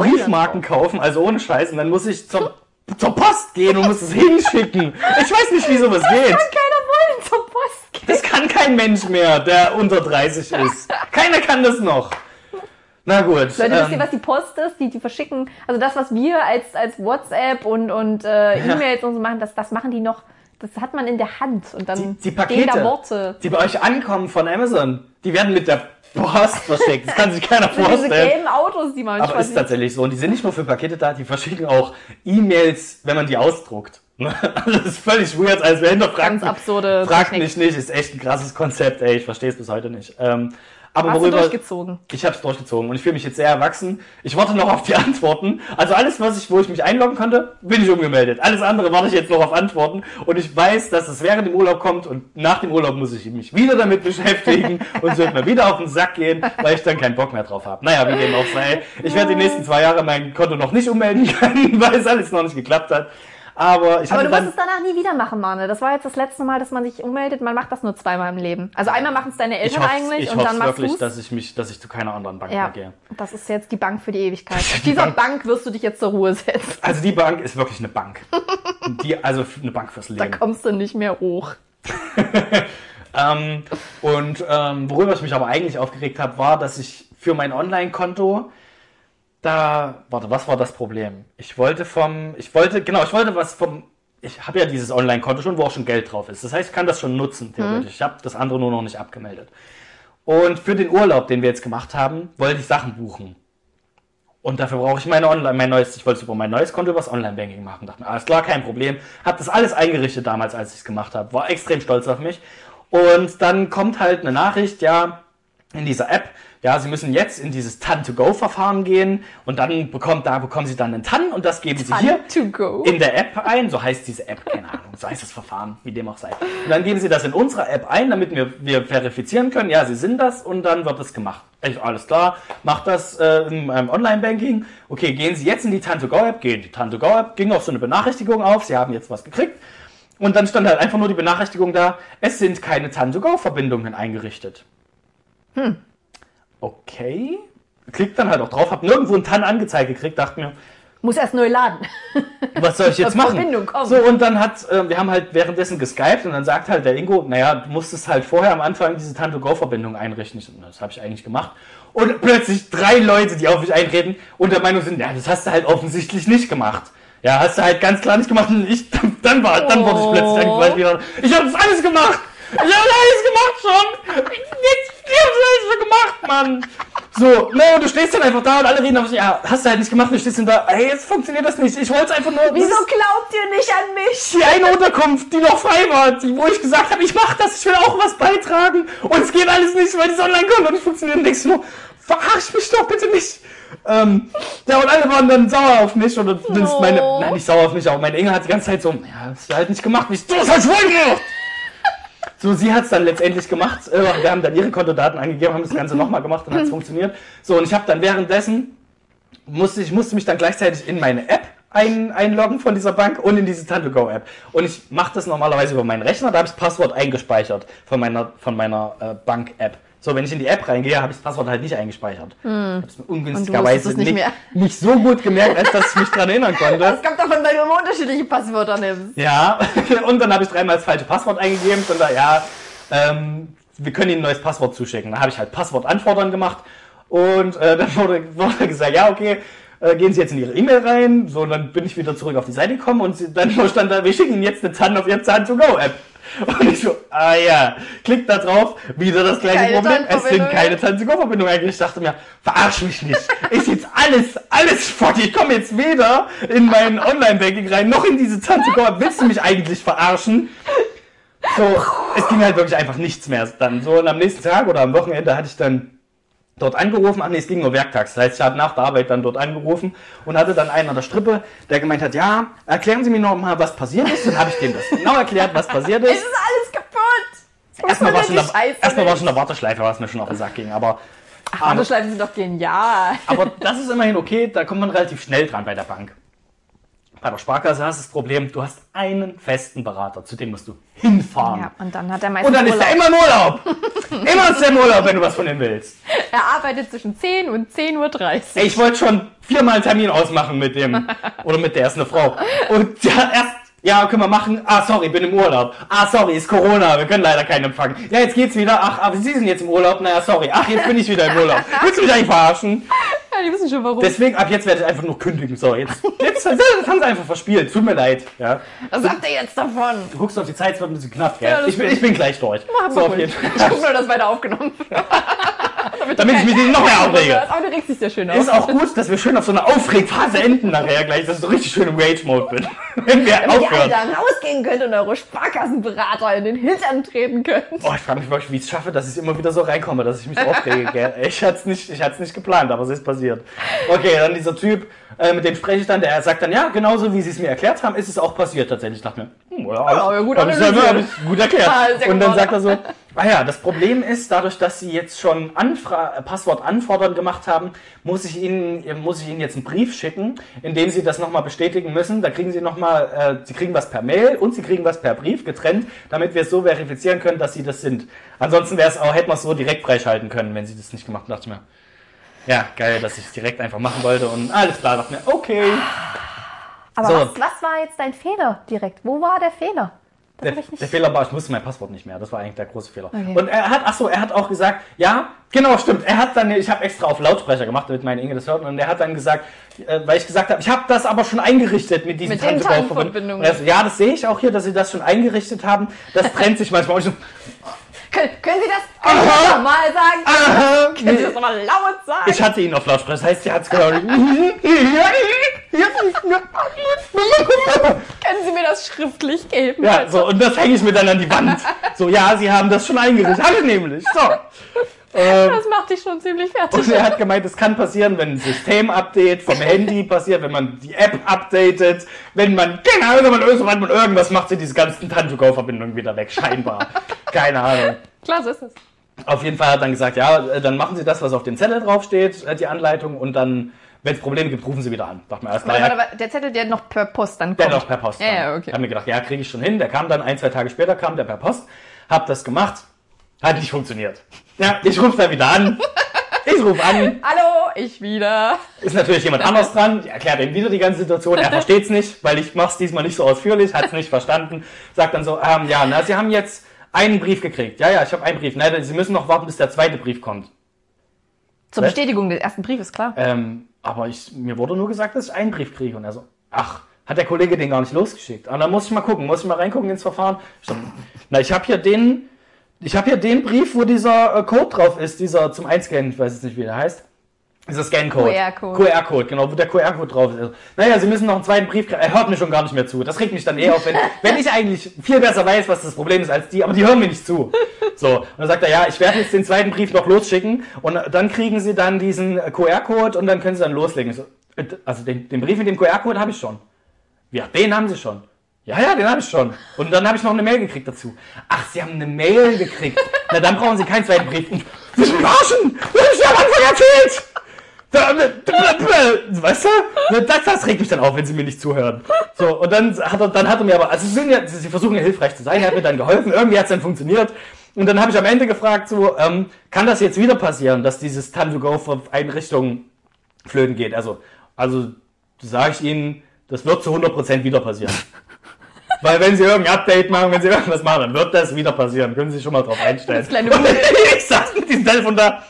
Briefmarken kaufen, also ohne Scheiß. Und dann muss ich zur, zur Post gehen und muss es hinschicken. Ich weiß nicht, wie sowas geht. Keiner wollen zur Post gehen. Das kann kein Mensch mehr, der unter 30 ist. Keiner kann das noch. Na gut. Leute, wisst ihr, ähm, was die Post ist? Die, die verschicken, also das, was wir als, als WhatsApp und, und äh, E-Mails und so machen, das, das machen die noch, das hat man in der Hand und dann die, die Pakete, da Worte. die bei euch ankommen von Amazon, die werden mit der Post verschickt. Das kann sich keiner Diese vorstellen. gelben Autos, die manchmal Aber ist tatsächlich so. Und die sind nicht nur für Pakete da, die verschicken auch E-Mails, wenn man die ausdruckt. Also Das ist völlig weird, als wer hinterfragt. Ganz absurde Fragt mich nicht, ist echt ein krasses Konzept, ey, ich verstehe es bis heute nicht. Ähm, aber Hast du worüber, durchgezogen? ich habe es durchgezogen und ich fühle mich jetzt sehr erwachsen. Ich warte noch auf die Antworten. Also alles, was ich, wo ich mich einloggen konnte, bin ich umgemeldet. Alles andere warte ich jetzt noch auf Antworten und ich weiß, dass es während dem Urlaub kommt und nach dem Urlaub muss ich mich wieder damit beschäftigen und es wird mir wieder auf den Sack gehen, weil ich dann keinen Bock mehr drauf habe. Naja, wie dem auch sei. Ich werde die nächsten zwei Jahre mein Konto noch nicht ummelden können, weil es alles noch nicht geklappt hat. Aber ich Aber du dann, es danach nie wieder machen, Mane. Das war jetzt das letzte Mal, dass man sich ummeldet. Man macht das nur zweimal im Leben. Also einmal machen es deine ich Eltern hoffe eigentlich ich und dann hoff's machst wirklich, du dass ich mich, dass ich zu keiner anderen Bank Ja, mehr gehe. das ist jetzt die Bank für die Ewigkeit. Die dieser Bank. Bank. wirst du dich jetzt zur Ruhe setzen. Also die Bank ist wirklich eine Bank. Die, also eine Bank fürs Da Leben. kommst du nicht mehr hoch. Ähm, und ähm, worüber ich mich aber eigentlich aufgeregt habe, war, dass ich für mein Online-Konto da, warte, was war das Problem? Ich wollte vom, ich wollte, genau, ich wollte was vom, ich habe ja dieses Online-Konto schon, wo auch schon Geld drauf ist. Das heißt, ich kann das schon nutzen, theoretisch. Ich habe das andere nur noch nicht abgemeldet. Und für den Urlaub, den wir jetzt gemacht haben, wollte ich Sachen buchen. Und dafür brauche ich meine Online, mein neues, ich wollte es über mein neues Konto übers Online-Banking machen. Dachte mir, alles klar, kein Problem. Hab das alles eingerichtet damals, als ich es gemacht habe. War extrem stolz auf mich. Und dann kommt halt eine Nachricht, ja, in dieser App, ja, Sie müssen jetzt in dieses TAN-to-Go-Verfahren gehen und dann bekommt, da bekommen Sie dann einen TAN und das geben Sie hier in der App ein, so heißt diese App, keine Ahnung, so heißt das Verfahren, wie dem auch sei. Und dann geben Sie das in unserer App ein, damit wir, wir verifizieren können, ja, Sie sind das und dann wird das gemacht. Ich, alles klar, macht das äh, in meinem Online-Banking. Okay, gehen Sie jetzt in die Tan2Go-App, gehen die Tan2Go-App, ging auch so eine Benachrichtigung auf, Sie haben jetzt was gekriegt. Und dann stand halt einfach nur die Benachrichtigung da, es sind keine Tan2Go-Verbindungen eingerichtet. Hm. Okay. Klickt dann halt auch drauf, hab nirgendwo einen TAN angezeigt gekriegt, dachte mir, Muss erst neu laden. was soll ich jetzt machen? Verbindung kommt. So, und dann hat, äh, wir haben halt währenddessen geskypt und dann sagt halt der Ingo, naja, du musstest halt vorher am Anfang diese Tanto-Go-Verbindung einrichten. Na, das habe ich eigentlich gemacht. Und plötzlich drei Leute, die auf mich einreden und der Meinung sind, ja, das hast du halt offensichtlich nicht gemacht. Ja, hast du halt ganz klar nicht gemacht und ich, dann war, dann wurde ich plötzlich Oh. angefallen wieder. Ich habe das alles gemacht! Ich habe alles gemacht schon! Jetzt, ich hab's schon gemacht, Mann! So, ne, und du stehst dann einfach da und alle reden auf ja, hast du halt nicht gemacht und du stehst dann da, ey, jetzt funktioniert das nicht. Ich wollte es einfach nur. Wieso glaubt ihr nicht an mich? die eine Unterkunft, die noch frei war, die, wo ich gesagt habe, ich mach das, ich will auch was beitragen. Und es geht alles nicht, weil die online kommt und nicht funktioniert. Du nur, verarsch mich doch bitte nicht. Ähm, ja, und alle waren dann sauer auf mich. Oder Oh. meine, nein, nicht sauer auf mich, aber meine Inge hat die ganze Zeit so, ja, hast du halt nicht gemacht. Und ich, du hast halt voll gemacht. So, sie hat es dann letztendlich gemacht. Äh, Wir haben dann ihre Kontodaten angegeben, haben das Ganze nochmal gemacht und hat es funktioniert. So, und ich habe dann währenddessen, musste ich musste mich dann gleichzeitig in meine App ein, einloggen von dieser Bank und in diese Tanto-Go-App. Und ich mache das normalerweise über meinen Rechner, da habe ich das Passwort eingespeichert von meiner, von meiner äh, Bank-App. So, wenn ich in die App reingehe, habe ich das Passwort halt nicht eingespeichert. Ich habe es mir ungünstigerweise nicht nicht, nicht so gut gemerkt, als dass ich mich dran erinnern konnte. Das kommt davon, weil du immer unterschiedliche Passwörter nimmst. Ja, und dann habe ich dreimal das falsche Passwort eingegeben und da, ja, ähm, wir können Ihnen ein neues Passwort zuschicken. Da habe ich halt Passwort anfordern gemacht und äh, dann wurde, wurde gesagt, ja, okay, äh, gehen Sie jetzt in Ihre E-Mail rein. So, und dann bin ich wieder zurück auf die Seite gekommen und sie, dann stand da, wir schicken Ihnen jetzt eine TAN auf Ihre TAN-to-go-App. Und ich so, ah ja, klickt da drauf, wieder das gleiche Keine Problem. Es sind keine TAN-to-go-Verbindung eigentlich. Ich dachte mir, verarsch mich nicht. Ist jetzt alles, alles fuck. Ich komme jetzt weder in mein Online-Banking rein, noch in diese TAN-to-go-App. Willst du mich eigentlich verarschen? So, es ging halt wirklich einfach nichts mehr dann. So, und am nächsten Tag oder am Wochenende hatte ich dann dort angerufen. Ach nee, es ging nur werktags. Das heißt, ich habe nach der Arbeit dann dort angerufen und hatte dann einen an der Strippe, der gemeint hat, ja, erklären Sie mir noch mal, was passiert ist. Dann habe ich dem das genau erklärt, was passiert Es ist. ist alles kaputt. Erstmal war, der, erstmal war schon der Warteschleife, was mir schon auf den Sack ging. Aber, Ach, Warteschleifen sind doch genial. aber das ist immerhin okay, da kommt man relativ schnell dran bei der Bank. Bei der Sparkasse hast du das Problem, du hast einen festen Berater, zu dem musst du hinfahren. Ja, und dann hat er meistens Und dann ist Urlaub. er immer im Urlaub. immer ist er im Urlaub, wenn du was von ihm willst. Er arbeitet zwischen 10 und 10.30 Uhr. Ich wollte schon viermal einen Termin ausmachen mit dem. Oder mit der, ist eine Frau. Und ja, erst, ja, können wir machen. Ah, sorry, bin im Urlaub. Ah, sorry, ist Corona, wir können leider keinen empfangen. Ja, jetzt geht's wieder. Ach, aber Sie sind jetzt im Urlaub. Naja, sorry. Ach, jetzt bin ich wieder im Urlaub. Willst du mich eigentlich verarschen? Ja, die wissen schon warum. Deswegen, ab jetzt werde ich einfach nur kündigen. So, jetzt, jetzt das haben sie einfach verspielt. Tut mir leid. Ja. Was habt ihr jetzt davon? Du guckst auf die Zeit, es wird ein bisschen knapp, gell? Ja, ich, bin, ich bin gleich durch. Mach so, mal auf jeden Fall. Ich guck nur, dass weiter aufgenommen wird. Damit ich mich nicht noch mehr aufrege. Aber du regst dich sehr schön auf. Ist auch gut, dass wir schön auf so einer Aufregphase enden nachher gleich, dass ich so richtig schön im Rage-Mode bin. Wenn wir Damit ihr alle aufhören. dann rausgehen könnt und eure Sparkassenberater in den Hintern treten könnt. Oh, ich frage mich wirklich, wie ich es schaffe, dass ich immer wieder so reinkomme, dass ich mich aufrege. Ich hatte es nicht, ich nicht geplant, aber es ist passiert. Okay, dann dieser Typ, äh, mit dem spreche ich dann, der sagt dann, ja, genauso wie sie es mir erklärt haben, ist es auch passiert tatsächlich. Ich dachte mir, hm, ja, alles, ja, gut hab ich selber- analysiert. hab ich gut erklärt. Ah, Und dann sagt er so, ah ja, das Problem ist, dadurch, dass sie jetzt schon Anfra äh, Passwort anfordern gemacht haben, muss ich ihnen, äh, muss ich ihnen jetzt einen Brief schicken, in dem sie das nochmal bestätigen müssen. Da kriegen sie nochmal, äh, sie kriegen was per Mail und sie kriegen was per Brief getrennt, damit wir es so verifizieren können, dass sie das sind. Ansonsten wäre es auch, hätten wir es so direkt freischalten können, wenn sie das nicht gemacht haben. Dachte ich mir, ja, geil, dass ich es direkt einfach machen wollte und alles klar, dachte mir, okay. Aber So. was, was war jetzt dein Fehler direkt? Wo war der Fehler? Der, der Fehler war, ich wusste mein Passwort nicht mehr. Das war eigentlich der große Fehler. Okay. Und er hat, ach so, er hat auch gesagt, ja, genau, stimmt. Er hat dann, ich habe extra auf Lautsprecher gemacht, damit meine Inge das hört. Und er hat dann gesagt, äh, weil ich gesagt habe, ich habe das aber schon eingerichtet mit diesen er so, Ja, das sehe ich auch hier, dass sie das schon eingerichtet haben. Das trennt sich manchmal. Und ich so, Können, können Sie das, können Sie das nochmal sagen? aha, Können Sie das nochmal laut sagen? Ich hatte ihn auf Lautsprecher, das heißt, sie hat es gehört. Können Sie mir das schriftlich geben? Ja, so, und das hänge ich mir dann an die Wand. So, ja, sie haben das schon eingerichtet. Ich nämlich. So. Ähm, Das macht dich schon ziemlich fertig. Und er hat gemeint, es kann passieren, wenn ein System-Update vom Handy passiert, wenn man die App updatet, wenn man, keine Ahnung, wenn man irgendwas, wenn man irgendwas macht, sind diese ganzen Tanto-Go-Verbindungen wieder weg, scheinbar. keine Ahnung. Klar, so ist es. Auf jeden Fall hat er dann gesagt, ja, dann machen Sie das, was auf dem Zettel draufsteht, äh, die Anleitung, und dann, wenn es Probleme gibt, rufen Sie wieder an. Dachte mir, alles klar, Warte, ja, warte, warte, der Zettel, der noch per Post dann der kommt. noch per Post. Ja, ja, okay. Hab mir gedacht, ja, kriege ich schon hin. Der kam dann ein, zwei Tage später, kam der per Post. Hab das gemacht. Hat nicht funktioniert. Ja, ich rufe da wieder an. Ich rufe an. Hallo, ich wieder. Ist natürlich jemand anders dran. Ich erklärt ihm wieder die ganze Situation. Er versteht's nicht, weil ich mach's diesmal nicht so ausführlich. Hat's nicht verstanden. Sagt dann so, ähm, ja, na, Sie haben jetzt einen Brief gekriegt. Ja, ja, ich habe einen Brief. Nein, Sie müssen noch warten, bis der zweite Brief kommt. Zur Was? Bestätigung des ersten Briefes, klar. Ähm, aber ich, mir wurde nur gesagt, dass ich einen Brief kriege. Und er so, ach, hat der Kollege den gar nicht losgeschickt. Und dann muss ich mal gucken, muss ich mal reingucken ins Verfahren. Ich so, Na, ich habe hier den, ich habe hier den Brief, wo dieser äh, Code drauf ist, dieser zum Einscannen, ich weiß jetzt nicht, wie der heißt. Dieser Scan-Code. QR-Code. QR-Code, genau, wo der QR-Code drauf ist. Naja, Sie müssen noch einen zweiten Brief kriegen. Er hört mir schon gar nicht mehr zu. Das regt mich dann eher auf, wenn, wenn ich eigentlich viel besser weiß, was das Problem ist als die, aber die hören mir nicht zu. So, und dann sagt er, ja, ich werde jetzt den zweiten Brief noch losschicken und dann kriegen Sie dann diesen äh, QR-Code und dann können Sie dann loslegen. So, äh, also den, den Brief mit dem QR-Code habe ich schon. Ja, den haben Sie schon. Ja, ja, den habe ich schon. Und dann habe ich noch eine Mail gekriegt dazu. Ach, Sie haben eine Mail gekriegt. Na, dann brauchen Sie keinen zweiten Brief. Sie verarschen! Das hab ich am Anfang erzählt! Da- da- da- Weißt du? Das, das regt mich dann auf, wenn sie mir nicht zuhören. So, und dann hat er, dann hat er mir aber, also sie, sind ja, sie versuchen ja hilfreich zu sein, er hat mir dann geholfen, irgendwie hat es dann funktioniert. Und dann habe ich am Ende gefragt, so, ähm, kann das jetzt wieder passieren, dass dieses Time-to-Go von Einrichtungen flöten geht? Also, also sage ich Ihnen, das wird zu 100% wieder passieren. Weil wenn Sie irgendein Update machen, wenn Sie irgendwas machen, dann wird das wieder passieren. Können Sie sich schon mal drauf einstellen. Das kleine Und ich saß mit diesem Telefon da.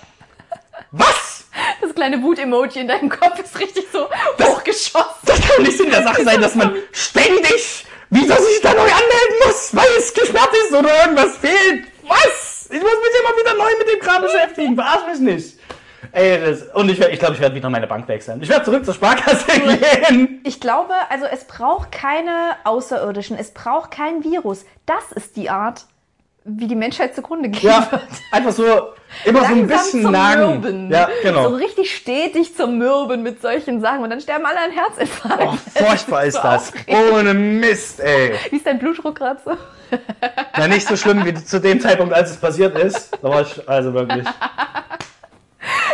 Was? Das kleine Wut-Emoji in deinem Kopf ist richtig so hochgeschossen. Das kann nicht in der Sache sein, dass man ständig wieder sich da neu anmelden muss, weil es gesperrt ist oder irgendwas fehlt. Was? Ich muss mich immer wieder neu mit dem Kram beschäftigen. Verarsch mich nicht. Ey, das, und ich, werd- ich glaube, ich werde wieder meine Bank wechseln. Ich werde zurück zur Sparkasse gehen. Ich glaube, also es braucht keine Außerirdischen, es braucht kein Virus. Das ist die Art, wie die Menschheit zugrunde gehen Ja, wird. einfach so, immer so ein bisschen zum nagen. Mürben. Ja, genau. So richtig stetig zum Mürben mit solchen Sachen und dann sterben alle an Herzinfarkt. Oh, furchtbar ist das. aufregend. Ohne Mist, ey. Wie ist dein Blutdruck gerade so? Na, nicht so schlimm wie zu dem Zeitpunkt, als es passiert ist. Da war ich, also wirklich.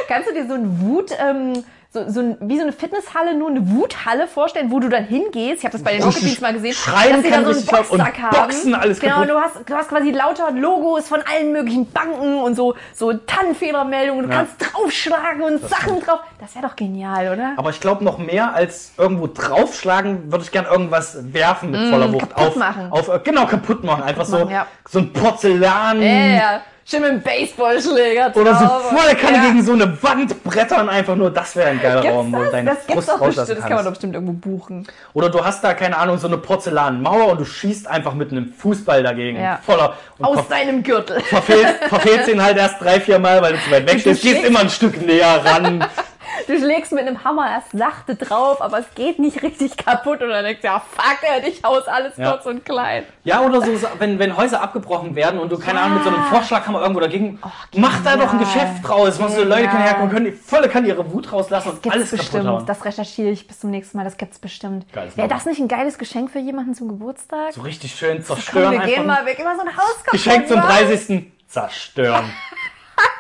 Kannst du dir so ein Wut, ähm, so, so ein, wie so eine Fitnesshalle, nur eine Wuthalle vorstellen, wo du dann hingehst? Ich habe das bei den Rocket mal gesehen, Schreien dass sie kann da so einen Boxsack haben. boxen alles genau, kaputt. du hast, du hast quasi lauter Logos von allen möglichen Banken und so, so Tannenfedermeldungen. Du Ja. kannst draufschlagen und Sachen drauf. Das wäre doch genial, oder? Aber ich glaube, noch mehr als irgendwo draufschlagen, würde ich gern irgendwas werfen mit voller Wucht. Mm, kaputt auf, machen. Auf, genau, kaputt machen. Einfach so, machen, ja. so ein Porzellan. Ja. Schön mit einem Baseballschläger Oder so drauf. volle Kanne ja. gegen so eine Wand brettern, einfach nur, das wäre ein geiler Gibt's Raum, wo das? deine Das gibt's Frust doch bestimmt. Das kann man doch bestimmt irgendwo buchen. Oder du hast da, keine Ahnung, so eine Porzellanmauer und du schießt einfach mit einem Fußball dagegen. Ja. Voller. Aus deinem Gürtel. verfehlst, verfehlst ihn halt erst drei, vier Mal, weil du zu weit weg stehst. Gehst immer ein Stück näher ran. Du schlägst mit einem Hammer erst sachte drauf, aber es geht nicht richtig kaputt und dann denkst du, ja, fuck it, ich haus alles Ja. kurz und klein. Ja, oder so, wenn, wenn Häuser abgebrochen werden und du, keine Ahnung, mit so einem Vorschlaghammer irgendwo dagegen, Oh, mach da doch ein Geschäft draus. Machst du, Leute können herkommen, können die volle kann ihre Wut rauslassen und Gibt's alles kaputt bestimmt. hauen. Das recherchiere ich bis zum nächsten Mal. Das gibt's bestimmt. Geiles Wäre das nicht ein geiles Geschenk für jemanden zum Geburtstag? So richtig schön Komm, zerstören wir gehen einfach. mal, wir gehen mal so ein Haus kaputt Geschenk zum machen. 30. Zerstören.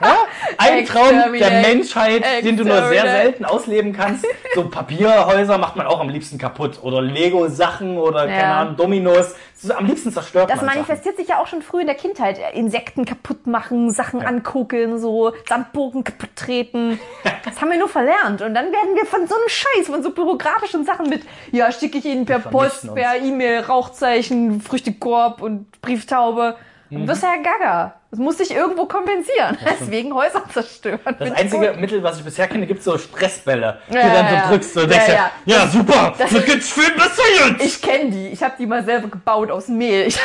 Ja? Ein Traum der. Menschheit, den du nur sehr selten ausleben kannst. So Papierhäuser macht man auch am liebsten kaputt. Oder Lego-Sachen oder, keine Ja. Ahnung, Dominos. Am liebsten zerstört Das man Sachen. manifestiert sich ja auch schon früh in der Kindheit. Insekten kaputt machen, Sachen angucken, so Sandbogen kaputt treten. Das haben wir nur verlernt. Und dann werden wir von so einem Scheiß, von so bürokratischen Sachen mit, ja, schicke ich Ihnen per Post, uns. per E-Mail, Rauchzeichen, Früchtekorb und Brieftaube. Mhm. Du bist ja gaga. Das muss sich irgendwo kompensieren. Deswegen Häuser zerstören. Das einzige gut. Mittel, was ich bisher kenne, gibt so Stressbälle, die Ja, du dann so ja. drückst. Und Ja, denkst, ja, ja. ja, super, das gibt's viel besser jetzt. Ich kenne die. Ich habe die mal selber gebaut aus Mehl. Ich,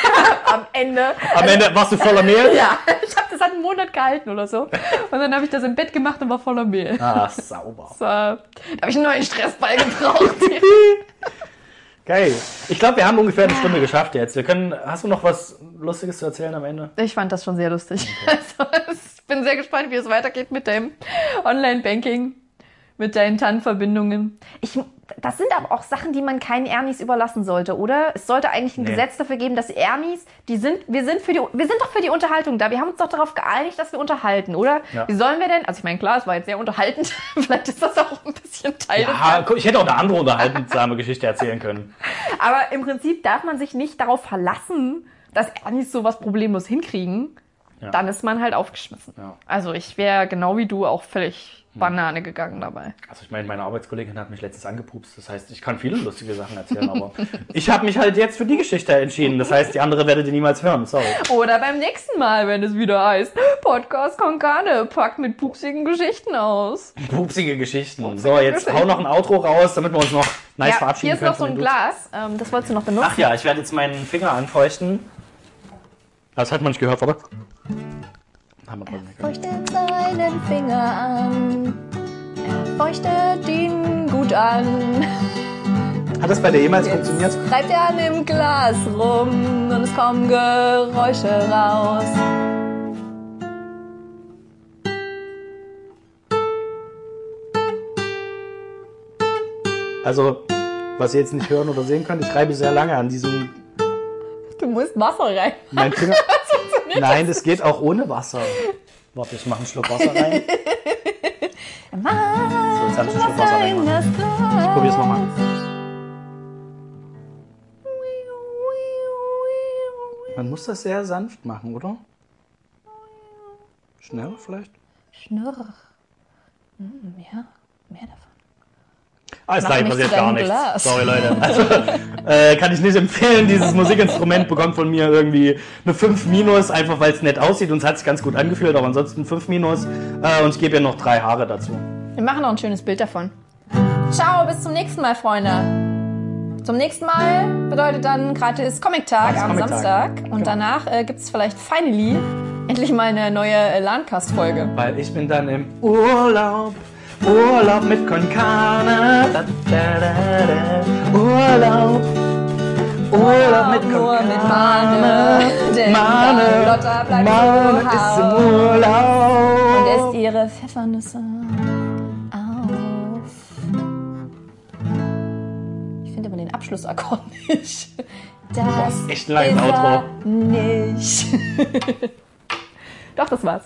am Ende. Am Ende warst du voller Mehl. Ja, ich habe das hat einen Monat gehalten oder so. Und dann habe ich das im Bett gemacht und war voller Mehl. Ah, sauber. So, da habe ich einen neuen Stressball gebraucht. Geil. Ich glaube, wir haben ungefähr eine Stunde geschafft jetzt. Wir können, hast du noch was Lustiges zu erzählen am Ende? Ich fand das schon sehr lustig. Also, ich bin sehr gespannt, wie es weitergeht mit deinem Online-Banking, mit deinen TAN-Verbindungen. Ich, das sind aber auch Sachen, die man keinen Ernis überlassen sollte, oder? Es sollte eigentlich ein Nee. Gesetz dafür geben, dass Ernis, die sind, wir sind für die, wir sind doch für die Unterhaltung da. Wir haben uns doch darauf geeinigt, dass wir unterhalten, oder? Ja. Wie sollen wir denn? Also ich meine, klar, es war jetzt sehr unterhaltend. Vielleicht ist das auch ein bisschen Teil Ja, guck, ich hätte auch eine andere unterhaltsame Geschichte erzählen können. Aber im Prinzip darf man sich nicht darauf verlassen, dass Ernis sowas problemlos hinkriegen. Ja. Dann ist man halt aufgeschmissen. Ja. Also ich wäre genau wie du auch völlig Banane gegangen dabei. Also ich meine, meine Arbeitskollegin hat mich letztens angepupst. Das heißt, ich kann viele lustige Sachen erzählen, aber ich habe mich halt jetzt für die Geschichte entschieden. Das heißt, die andere werdet ihr niemals hören. Sorry. Oder beim nächsten Mal, wenn es wieder heißt, Podcast Konkane packt mit pupsigen Geschichten aus. Pupsige Geschichten. So, jetzt hau noch ein Outro raus, damit wir uns noch nice ja, verabschieden hier ist noch können so ein. Glas. Ähm, das wolltest du noch benutzen. Ach ja, ich werde jetzt meinen Finger anfeuchten. Das hat man nicht gehört, oder? Gehört. feuchtet seinen Finger an. Er feuchtet ihn gut an. Hat das bei dir jemals funktioniert? Reibt er an dem Glas rum und es kommen Geräusche raus. Also, was ihr jetzt nicht hören oder sehen könnt, ich reibe sehr lange an diesem Du musst Wasser rein. mein Finger. Nein, das geht auch ohne Wasser. Warte, ich mache einen Schluck Wasser rein. So, jetzt habe ich einen Schluck Wasser reingemacht. Ich probier's nochmal. Man muss das sehr sanft machen, oder? Schneller vielleicht? Schnurr. Hm, ja, mehr davon. Ah, es Mach gleich passiert gar nichts. Glas. Sorry, Leute. Also, äh, kann ich nicht empfehlen. Dieses Musikinstrument bekommt von mir irgendwie eine 5 minus, einfach weil es nett aussieht und es hat sich ganz gut angefühlt, aber ansonsten 5 minus. Äh, und ich gebe ihr noch drei Haare dazu. Wir machen noch ein schönes Bild davon. Ciao, bis zum nächsten Mal, Freunde. Zum nächsten Mal bedeutet dann gratis Comic-Tag Gratis am Comic-Tag. Samstag. Und Genau. danach äh, gibt es vielleicht finally endlich mal eine neue äh, LAN-Cast-Folge. Weil ich bin dann im Urlaub. Urlaub mit Konkane. Da, da, da, da. Urlaub. Urlaub mit Nur Konkane. mit Mane, denn Mane, Lotta bleibt Mane ist im. Urlaub. Und esst ihre Pfeffernüsse auf. Ich finde aber den Abschlussakkord nicht. Das echt ein langes ist Outro. er nicht. Doch, das war's.